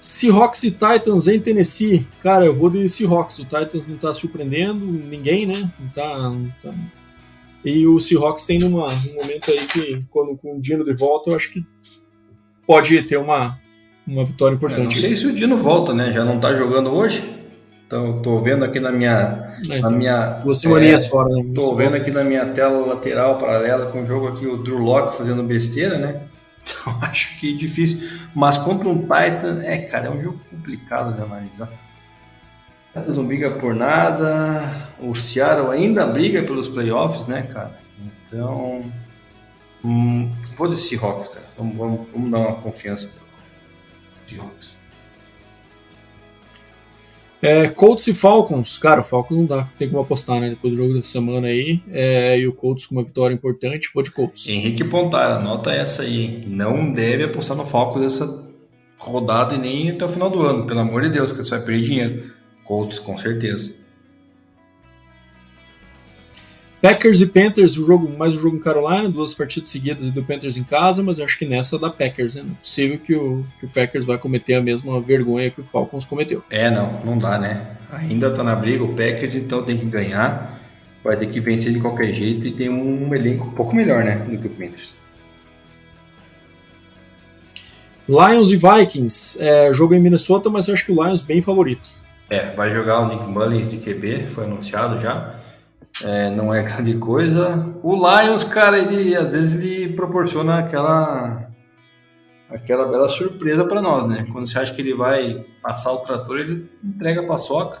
A: Seahawks e Titans em Tennessee. Cara, eu vou de Seahawks. O Titans não tá surpreendendo ninguém, né? Não tá. Não tá... E o Seahawks tem numa, um momento aí que, quando com o Dino de volta, eu acho que pode ter uma, uma vitória importante.
B: É, não sei se o Dino volta, né? Já não tá jogando hoje. Então, tô vendo aqui na minha. É, na minha
A: duas semaninhas é, fora, né?
B: Tô vendo aqui na minha tela lateral paralela com o jogo aqui, o Drew Locke fazendo besteira, né? (laughs) Então, acho que é difícil. Mas contra um Titan, é, cara, é um jogo complicado de analisar. Titans não briga por nada. O Seattle ainda briga pelos playoffs, né, cara? Então. Hum, vou de Seahawks, cara. Vamos, vamos, vamos dar uma confiança pro Seahawks.
A: É, Colts e Falcons, cara, o Falcons não dá, tem como apostar, né? Depois do jogo dessa semana aí, é, e o Colts com uma vitória importante, vou de Colts.
B: Henrique Pontara, anota essa aí. Não deve apostar no Falcons essa rodada e nem até o final do ano, pelo amor de Deus, que você vai perder dinheiro. Colts, com certeza.
A: Packers e Panthers, o jogo, mais um jogo em Carolina, duas partidas seguidas do Panthers em casa, mas acho que nessa da Packers, né? Não é possível que o, que o Packers vai cometer a mesma vergonha que o Falcons cometeu.
B: É, não, não dá, né? Ainda tá na briga o Packers, então tem que ganhar, vai ter que vencer de qualquer jeito e tem um elenco um pouco melhor, né, do que o Panthers.
A: Lions e Vikings, é, jogo em Minnesota, mas eu acho que o Lions bem favorito.
B: É, vai jogar o Nick Mullins de QB, foi anunciado já é, não é (laughs) grande coisa. O Lions, cara, ele às vezes ele proporciona aquela aquela bela surpresa para nós, né? Quando você acha que ele vai passar o trator, ele entrega a paçoca.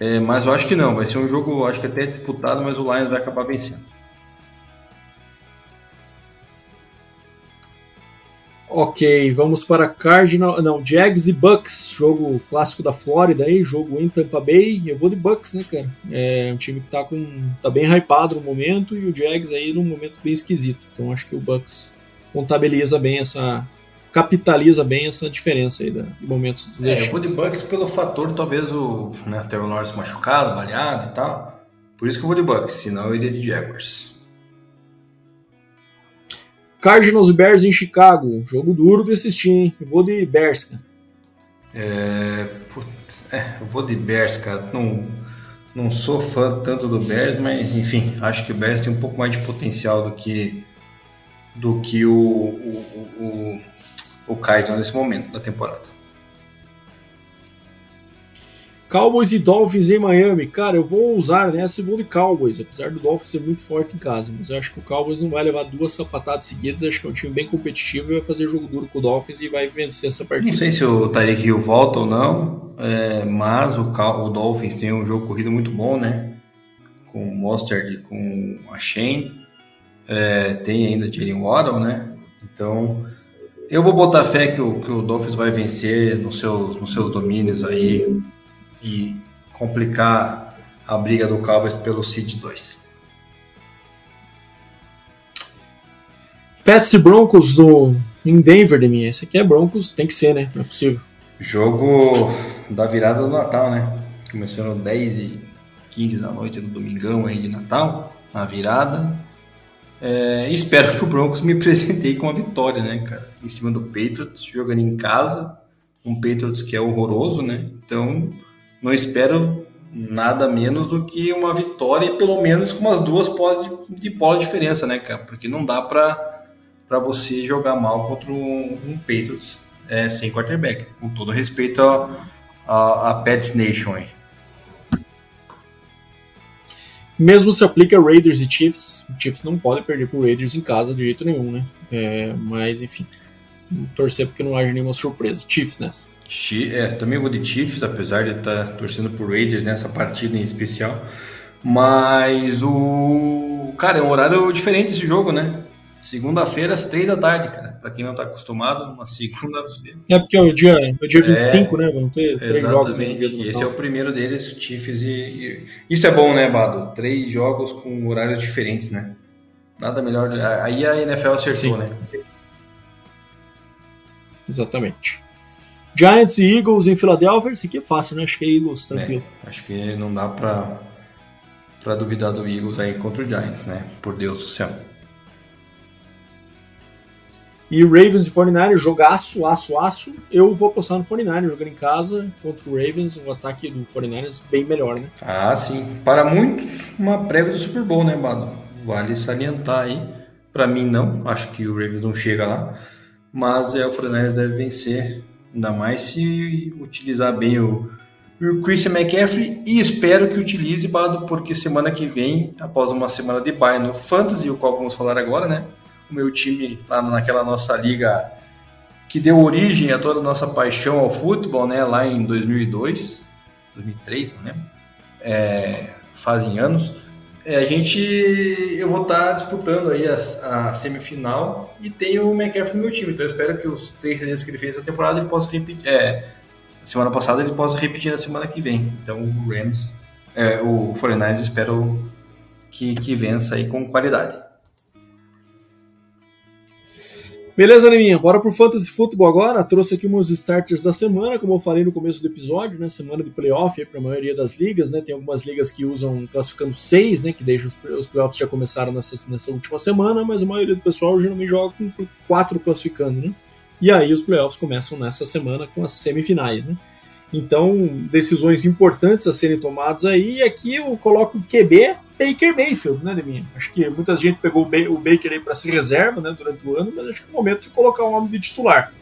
B: É, mas eu acho que não, vai ser um jogo, acho que até disputado, mas o Lions vai acabar vencendo.
A: Ok, vamos para Cardinal, não, Jags e Bucks, jogo clássico da Flórida aí, jogo em Tampa Bay. Eu vou de Bucks, né, cara? É um time que tá com tá bem hypado no momento e o Jags aí num momento bem esquisito. Então acho que o Bucks contabiliza bem essa capitaliza bem essa diferença aí da, de momentos
B: dos É, eu vou de Bucks pelo fator talvez o, né, Trevor Lawrence machucado, baleado e tal. Por isso que eu vou de Bucks, senão eu iria de Jaguars.
A: Cardinals Bears em Chicago. Jogo duro de assistir, hein? Eu vou de Bears, cara.
B: É, é, eu vou de Bears, cara. Não, não sou fã tanto do Bears, mas enfim, acho que o Bears tem um pouco mais de potencial do que do que o, o, o, o Cardinals nesse momento da temporada.
A: Cowboys e Dolphins em Miami. Cara, eu vou usar nessa e vou de Cowboys, apesar do Dolphins ser muito forte em casa. Mas eu acho que o Cowboys não vai levar duas sapatadas seguidas. Acho que é um time bem competitivo e vai fazer jogo duro com o Dolphins e vai vencer essa partida.
B: Não sei se o Tyreek Hill volta ou não, é, mas o, o, Dolphins tem um jogo corrido muito bom, né? Com o Mostert e com a Shane. É, tem ainda Jalen Waddle, né? Então, eu vou botar fé que o, que o Dolphins vai vencer nos seus, nos seus domínios aí e complicar a briga do Cowboys pelo Seed 2.
A: Pets e Broncos do, em Denver, de mim. Esse aqui é Broncos, tem que ser, né? Não é possível.
B: Jogo da virada do Natal, né? Começando 10 e 15 da noite do domingão aí de Natal, na virada. É, espero que o Broncos me (laughs) presenteie com uma vitória, né, cara? Em cima do Patriots, jogando em casa. Um Patriots que é horroroso, né? Então, não espero nada menos do que uma vitória e pelo menos com umas duas de, de bola diferença, né, cara? Porque não dá para para você jogar mal contra um, um Patriots é, sem quarterback, com todo respeito a, a, a Pets Nation aí.
A: Mesmo se aplica Raiders e Chiefs, o Chiefs não pode perder pro Raiders em casa de jeito nenhum, né? É, mas enfim, torcer porque não haja nenhuma surpresa. Chiefs nessa.
B: É, também vou de Chiefs, apesar de estar tá torcendo por Raiders nessa partida em especial. Mas o. Cara, é um horário diferente esse jogo, né? Segunda-feira, às três da tarde, cara. Pra quem não tá acostumado, uma segunda-feira.
A: É porque é o dia, é o dia 25, é, né? Vão ter três jogos
B: no dia do Esse é o primeiro deles, Chiefs e, e, Isso é bom, né, Bado? Três jogos com horários diferentes, né? Nada melhor. Aí a NFL acertou, Sim. né?
A: Exatamente. Giants e Eagles em Filadélfia, isso aqui é fácil, né? Acho que é Eagles, tranquilo.
B: É, acho que não dá pra, pra duvidar do Eagles aí contra o Giants, né? Por Deus do céu.
A: E Ravens e 49ers, jogaço, aço, aço. Eu vou apostar no 49ers jogando em casa contra o Ravens, o ataque do 49ers bem melhor, né?
B: Ah, sim. Para muitos, uma prévia do Super Bowl, né, Bado? Vale salientar aí. Para mim, não. Acho que o Ravens não chega lá. Mas é, o 49ers deve vencer. Ainda mais se utilizar bem o, o Christian McCaffrey. E espero que utilize, Bado, porque semana que vem, após uma semana de bye no Fantasy, o qual vamos falar agora, né? o meu time lá naquela nossa liga que deu origem a toda a nossa paixão ao futebol, né? Lá em 2002, 2003, não lembro. É, fazem anos. É, a gente, eu vou estar disputando aí a, a, semifinal e tenho o McCaffrey no meu time. Então eu espero que os três dias que ele fez essa temporada ele possa repetir. É, semana passada ele possa repetir na semana que vem. Então o Rams, é, o 49 espero que, que vença aí com qualidade.
A: Beleza, Neminha? Bora pro Fantasy Football agora. Trouxe aqui meus starters da semana, como eu falei no começo do episódio, né? Semana de playoff para a maioria das ligas, né? Tem algumas ligas que usam classificando seis, né? Que deixam os, os playoffs já começaram nessa, nessa última semana, mas a maioria do pessoal geralmente joga com quatro classificando, né? E aí os playoffs começam nessa semana com as semifinais, né? Então, decisões importantes a serem tomadas aí. E aqui eu coloco o QB Baker Mayfield, né, Deminha? Acho que muita gente pegou o Baker aí para ser reserva né, durante o ano, mas acho que é o momento de colocar o homem de titular.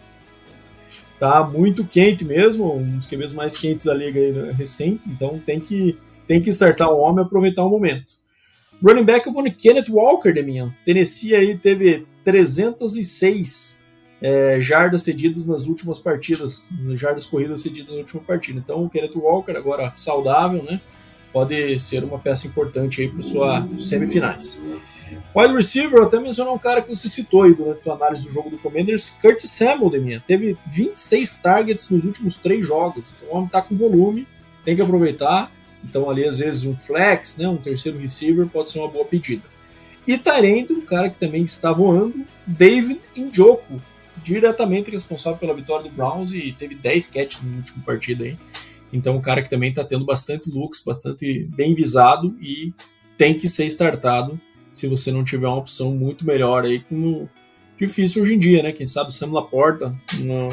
A: Tá muito quente mesmo, um dos QBs mais quentes da liga aí, né, recente, então tem que, tem que startar o homem e aproveitar o momento. Running back, eu vou no Kenneth Walker, Deminha. Tennessee aí teve 306 é, jardas cedidas nas últimas partidas, jardas corridas cedidas na última partida. Então, o Kenneth Walker agora saudável, né? Pode ser uma peça importante aí para sua semifinais. Wide receiver, até mencionar um cara que você citou aí durante a análise do jogo do Commanders, Curtis Samuel, de minha. Teve 26 targets nos últimos três jogos. Então o homem tá com volume, tem que aproveitar. Então ali às vezes um flex, né, um terceiro receiver pode ser uma boa pedida. E Tyrande, um cara que também está voando, David Njoku, diretamente responsável pela vitória do Browns e teve 10 catches no último partido aí. Então, um cara que também está tendo bastante looks, bastante bem visado e tem que ser startado se você não tiver uma opção muito melhor aí, como difícil hoje em dia, né? Quem sabe o Sam Laporta, um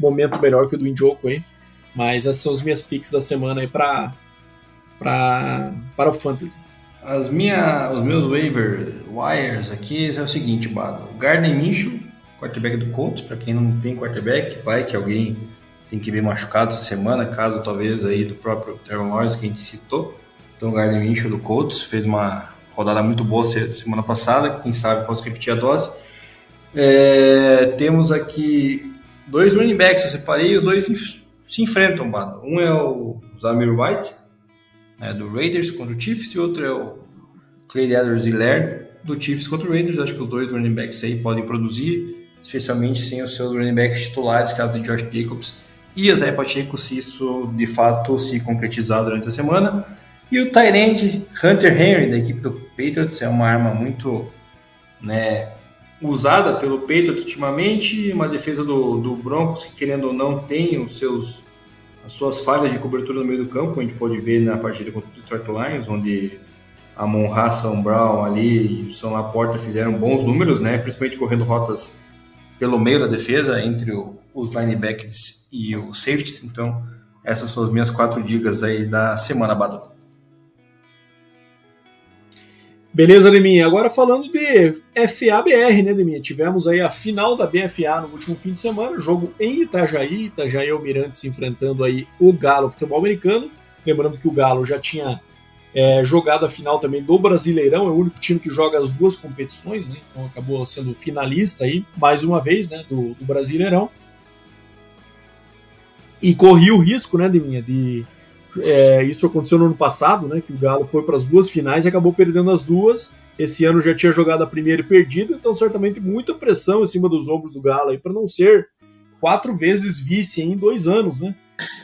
A: momento melhor que o do Indioco aí. Mas essas são as minhas picks da semana aí para para o Fantasy.
B: As minha, os meus waiver wires aqui é o seguinte, Bado. Gardner Minshew, quarterback do Colts, para quem não tem quarterback, vai que alguém tem que ver machucado essa semana, caso talvez aí do próprio Trevor Morris que a gente citou. Então o Gardner Minshew do Colts fez uma rodada muito boa semana passada, quem sabe posso repetir a dose. É, temos aqui dois running backs, eu separei, os dois se enfrentam, mano. Um é o Zamir White, né, do Raiders contra o Chiefs, e outro é o Clay Edwards Laird do Chiefs contra o Raiders. Acho que os dois running backs aí podem produzir, especialmente sem os seus running backs titulares, caso de Josh Jacobs e Zé Pacheco, se isso de fato se concretizar durante a semana. E o Tyrande Hunter Henry, da equipe do Patriots, é uma arma muito né, usada pelo Patriots ultimamente, uma defesa do, do Broncos que, querendo ou não, tem os seus, as suas falhas de cobertura no meio do campo, a gente pode ver na partida contra o Detroit Lions, onde a Monra, São Brown ali e o São Laporta fizeram bons números, né, principalmente correndo rotas pelo meio da defesa, entre o, os linebackers e os safeties. Então, essas são as minhas quatro dicas aí da semana, Badu.
A: Beleza, Deminha. Agora falando de FABR, né, Deminha? Tivemos aí a final da BFA no último fim de semana, jogo em Itajaí, Itajaí Almirante se enfrentando aí o Galo Futebol Americano. Lembrando que o Galo já tinha é, jogado a final também do Brasileirão, é o único time que joga as duas competições, né? Então acabou sendo finalista aí, mais uma vez, né, do, do Brasileirão. E corria o risco, né, de de. É, isso aconteceu no ano passado, né? Que o Galo foi para as duas finais e acabou perdendo as duas. Esse ano já tinha jogado a primeira e perdido, então certamente muita pressão em cima dos ombros do Galo aí para não ser quatro vezes vice em dois anos, né?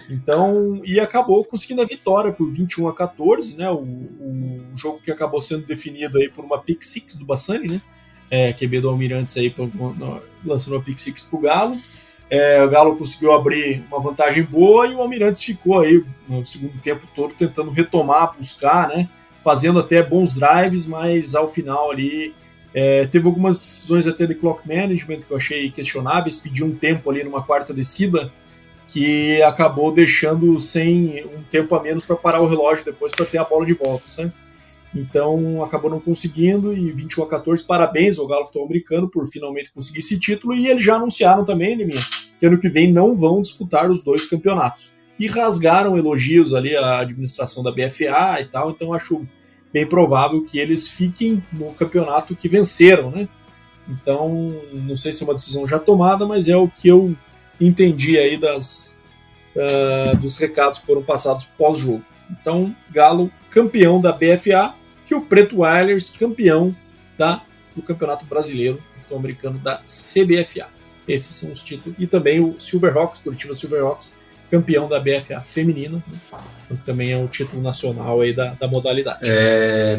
A: Então, e acabou conseguindo a vitória por 21 a 14, né? O, o jogo que acabou sendo definido aí por uma pick six do Bassani, né? É, QB do Almirantes aí lançando uma pick six pro Galo. É, o Galo conseguiu abrir uma vantagem boa e o Almirantes ficou aí no segundo tempo todo tentando retomar, buscar, né? Fazendo até bons drives, mas ao final ali É, teve algumas decisões até de clock management que eu achei questionáveis, pediu um tempo ali numa quarta descida que acabou deixando sem um tempo a menos para parar o relógio depois para ter a bola de volta? Então acabou não conseguindo e 21 a 14, parabéns ao Galo Futebol Americano por finalmente conseguir esse título e eles já anunciaram também, Neminha, que ano que vem não vão disputar os dois campeonatos. E rasgaram elogios ali à administração da BFA e tal, então acho bem provável que eles fiquem no campeonato que venceram, né? Então, não sei se é uma decisão já tomada, mas é o que eu entendi aí das, uh, dos recados que foram passados pós-jogo. Então, Galo campeão da BFA e o Preto Whalers campeão da, do Campeonato Brasileiro de Futebol Americano da CBFA. Esses são os títulos. E também o Silverhawks, Curitiba Silverhawks, campeão da BFA feminina, né? que também é um título nacional aí da, da modalidade.
B: É,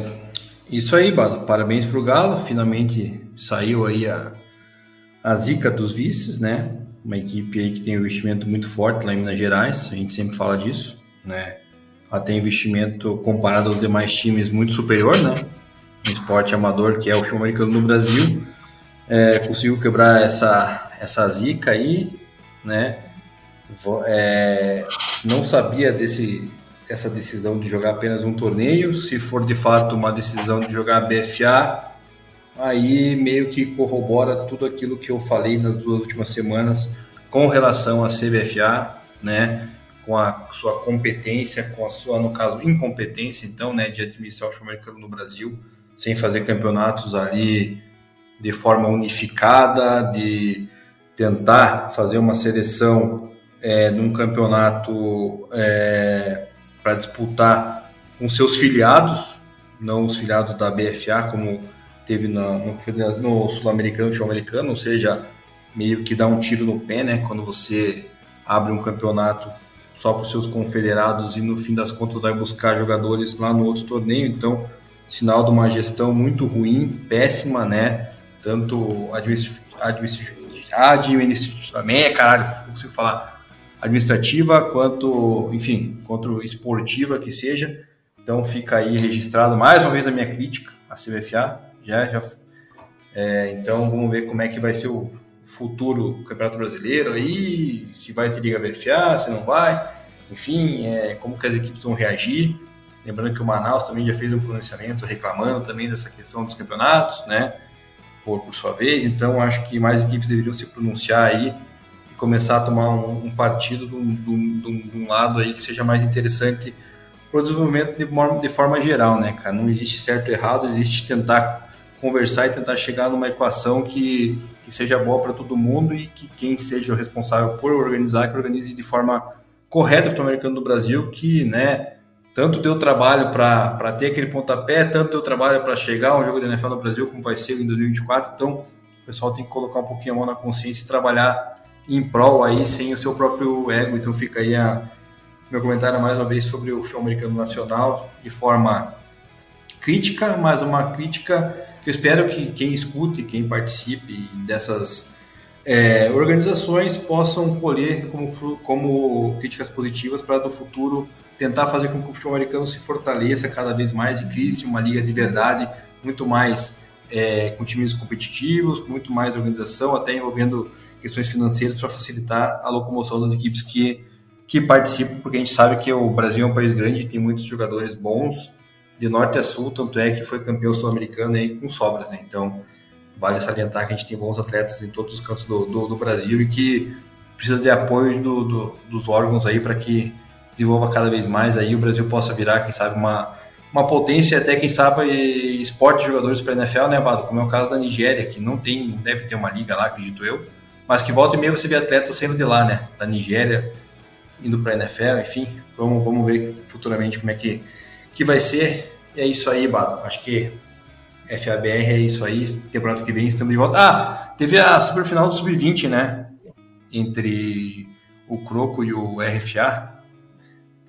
B: isso aí, Bado. Parabéns para o Galo. Finalmente saiu aí a, a zica dos vices, né? Uma equipe aí que tem um investimento muito forte lá em Minas Gerais. A gente sempre fala disso, né? Até investimento comparado aos demais times muito superior, né? No esporte amador que é o filme americano no Brasil. É, conseguiu quebrar essa, essa zica aí, né? É, não sabia desse, dessa decisão de jogar apenas um torneio. Se for de fato uma decisão de jogar BFA, aí meio que corrobora tudo aquilo que eu falei nas duas últimas semanas com relação à CBFA, né? Com a sua competência, com a sua, no caso, incompetência, então, né, de administrar o futebol americano no Brasil, sem fazer campeonatos ali de forma unificada, de tentar fazer uma seleção é, num campeonato é, para disputar com seus filiados, não os filiados da BFA, como teve no, no, no Sul-Americano, Sul-Americano, ou seja, meio que dá um tiro no pé, né? Quando você abre um campeonato só para os seus confederados e no fim das contas vai buscar jogadores lá no outro torneio, então sinal de uma gestão muito ruim, péssima, né? Tanto administrativamente, administrativamente, caralho, não consigo falar administrativa quanto, enfim, quanto esportiva que seja. Então fica aí registrado mais uma vez a minha crítica à CBFA. Já, já, é, então vamos ver como é que vai ser o futuro Campeonato Brasileiro aí, se vai ter Liga BFA, se não vai, enfim, é, como que as equipes vão reagir. Lembrando que o Manaus também já fez um pronunciamento reclamando também dessa questão dos campeonatos, né? Por, por sua vez, então acho que mais equipes deveriam se pronunciar aí começar a tomar um, um partido de um, lado aí que seja mais interessante para o desenvolvimento de, de forma geral, né, cara? Não existe certo ou errado, existe tentar conversar e tentar chegar numa equação que, que seja boa para todo mundo e que quem seja o responsável por organizar, que organize de forma correta o americano do Brasil, que, né, tanto deu trabalho para ter aquele pontapé, tanto deu trabalho para chegar ao jogo da NFL no Brasil, como vai ser em 2024. Então, o pessoal tem que colocar um pouquinho a mão na consciência e trabalhar em prol aí sem o seu próprio ego. Então fica aí a, meu comentário mais uma vez sobre o futebol americano nacional de forma crítica, mas uma crítica eu espero que quem escute, quem participe dessas é, organizações possam colher como, como críticas positivas para no futuro tentar fazer com que o futebol americano se fortaleça cada vez mais e crie uma liga de verdade muito mais é, com times competitivos, com muito mais organização, até envolvendo questões financeiras para facilitar a locomoção das equipes que, que participam, porque a gente sabe que o Brasil é um país grande, tem muitos jogadores bons de norte a sul, tanto é que foi campeão sul-americano aí com sobras, né? Então, vale salientar que a gente tem bons atletas em todos os cantos do, do, do Brasil e que precisa de apoio do, do, dos órgãos aí para que desenvolva cada vez mais aí o Brasil possa virar, quem sabe, uma, uma potência até, quem sabe, esporte de jogadores para a NFL, né, Bado? Como é o caso da Nigéria, que não tem, deve ter uma liga lá, acredito eu, mas que volta e meia você vê atletas saindo de lá, né? Da Nigéria, indo para a NFL, enfim. Vamos, vamos ver futuramente como é que, que vai ser. É isso aí, Bado. Acho que FABR é isso aí. Temporada que vem estamos de volta. Ah, teve a super final do Sub-20, né? Entre o Croco e o RFA.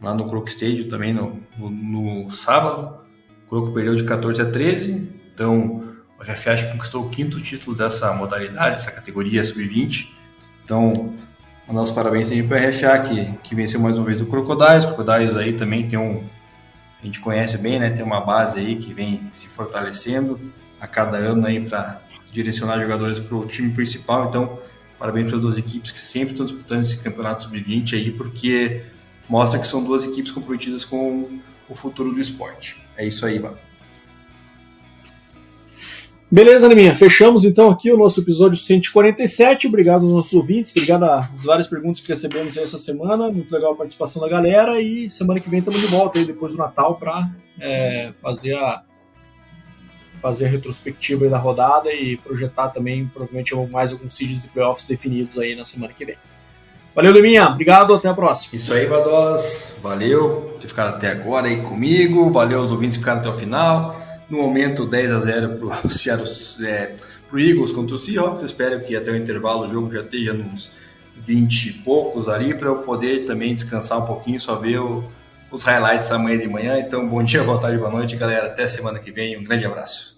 B: Lá no Croco Stadium também no, no, no sábado. O Croco perdeu de 14 a 13. Então, o RFA acho que conquistou o quinto título dessa modalidade, dessa categoria sub-20. Então, mandar os parabéns aí para o RFA, que, que venceu mais uma vez o Crocodiles. O Crocodiles aí também tem um. A gente conhece bem, né? Tem uma base aí que vem se fortalecendo. a cada ano aí para direcionar jogadores para o time principal. Então, parabéns para as duas equipes que sempre estão disputando esse campeonato sub-20 aí, porque mostra que são duas equipes comprometidas com o futuro do esporte. É isso aí, mano.
A: Beleza, Neminha. Fechamos então aqui o nosso episódio 147. Obrigado aos nossos ouvintes, obrigado às várias perguntas que recebemos essa semana. Muito legal a participação da galera. E semana que vem estamos de volta aí depois do Natal para é, fazer a fazer a retrospectiva da rodada e projetar também, provavelmente, mais alguns seeds e playoffs definidos aí na semana que vem. Valeu, Leminha. Obrigado. Até a próxima.
B: Isso aí, Badolas. Valeu por ter ficado até agora aí comigo. Valeu aos ouvintes que ficaram até o final. No momento, 10 a 0 para o Seattle, é, pro Eagles contra o Seahawks. Espero que até o intervalo o jogo já esteja nos 20 e poucos ali, para eu poder também descansar um pouquinho, só ver o, os highlights amanhã de manhã. Então, bom dia, (laughs) boa tarde, boa noite, galera. Até semana que vem. Um grande abraço.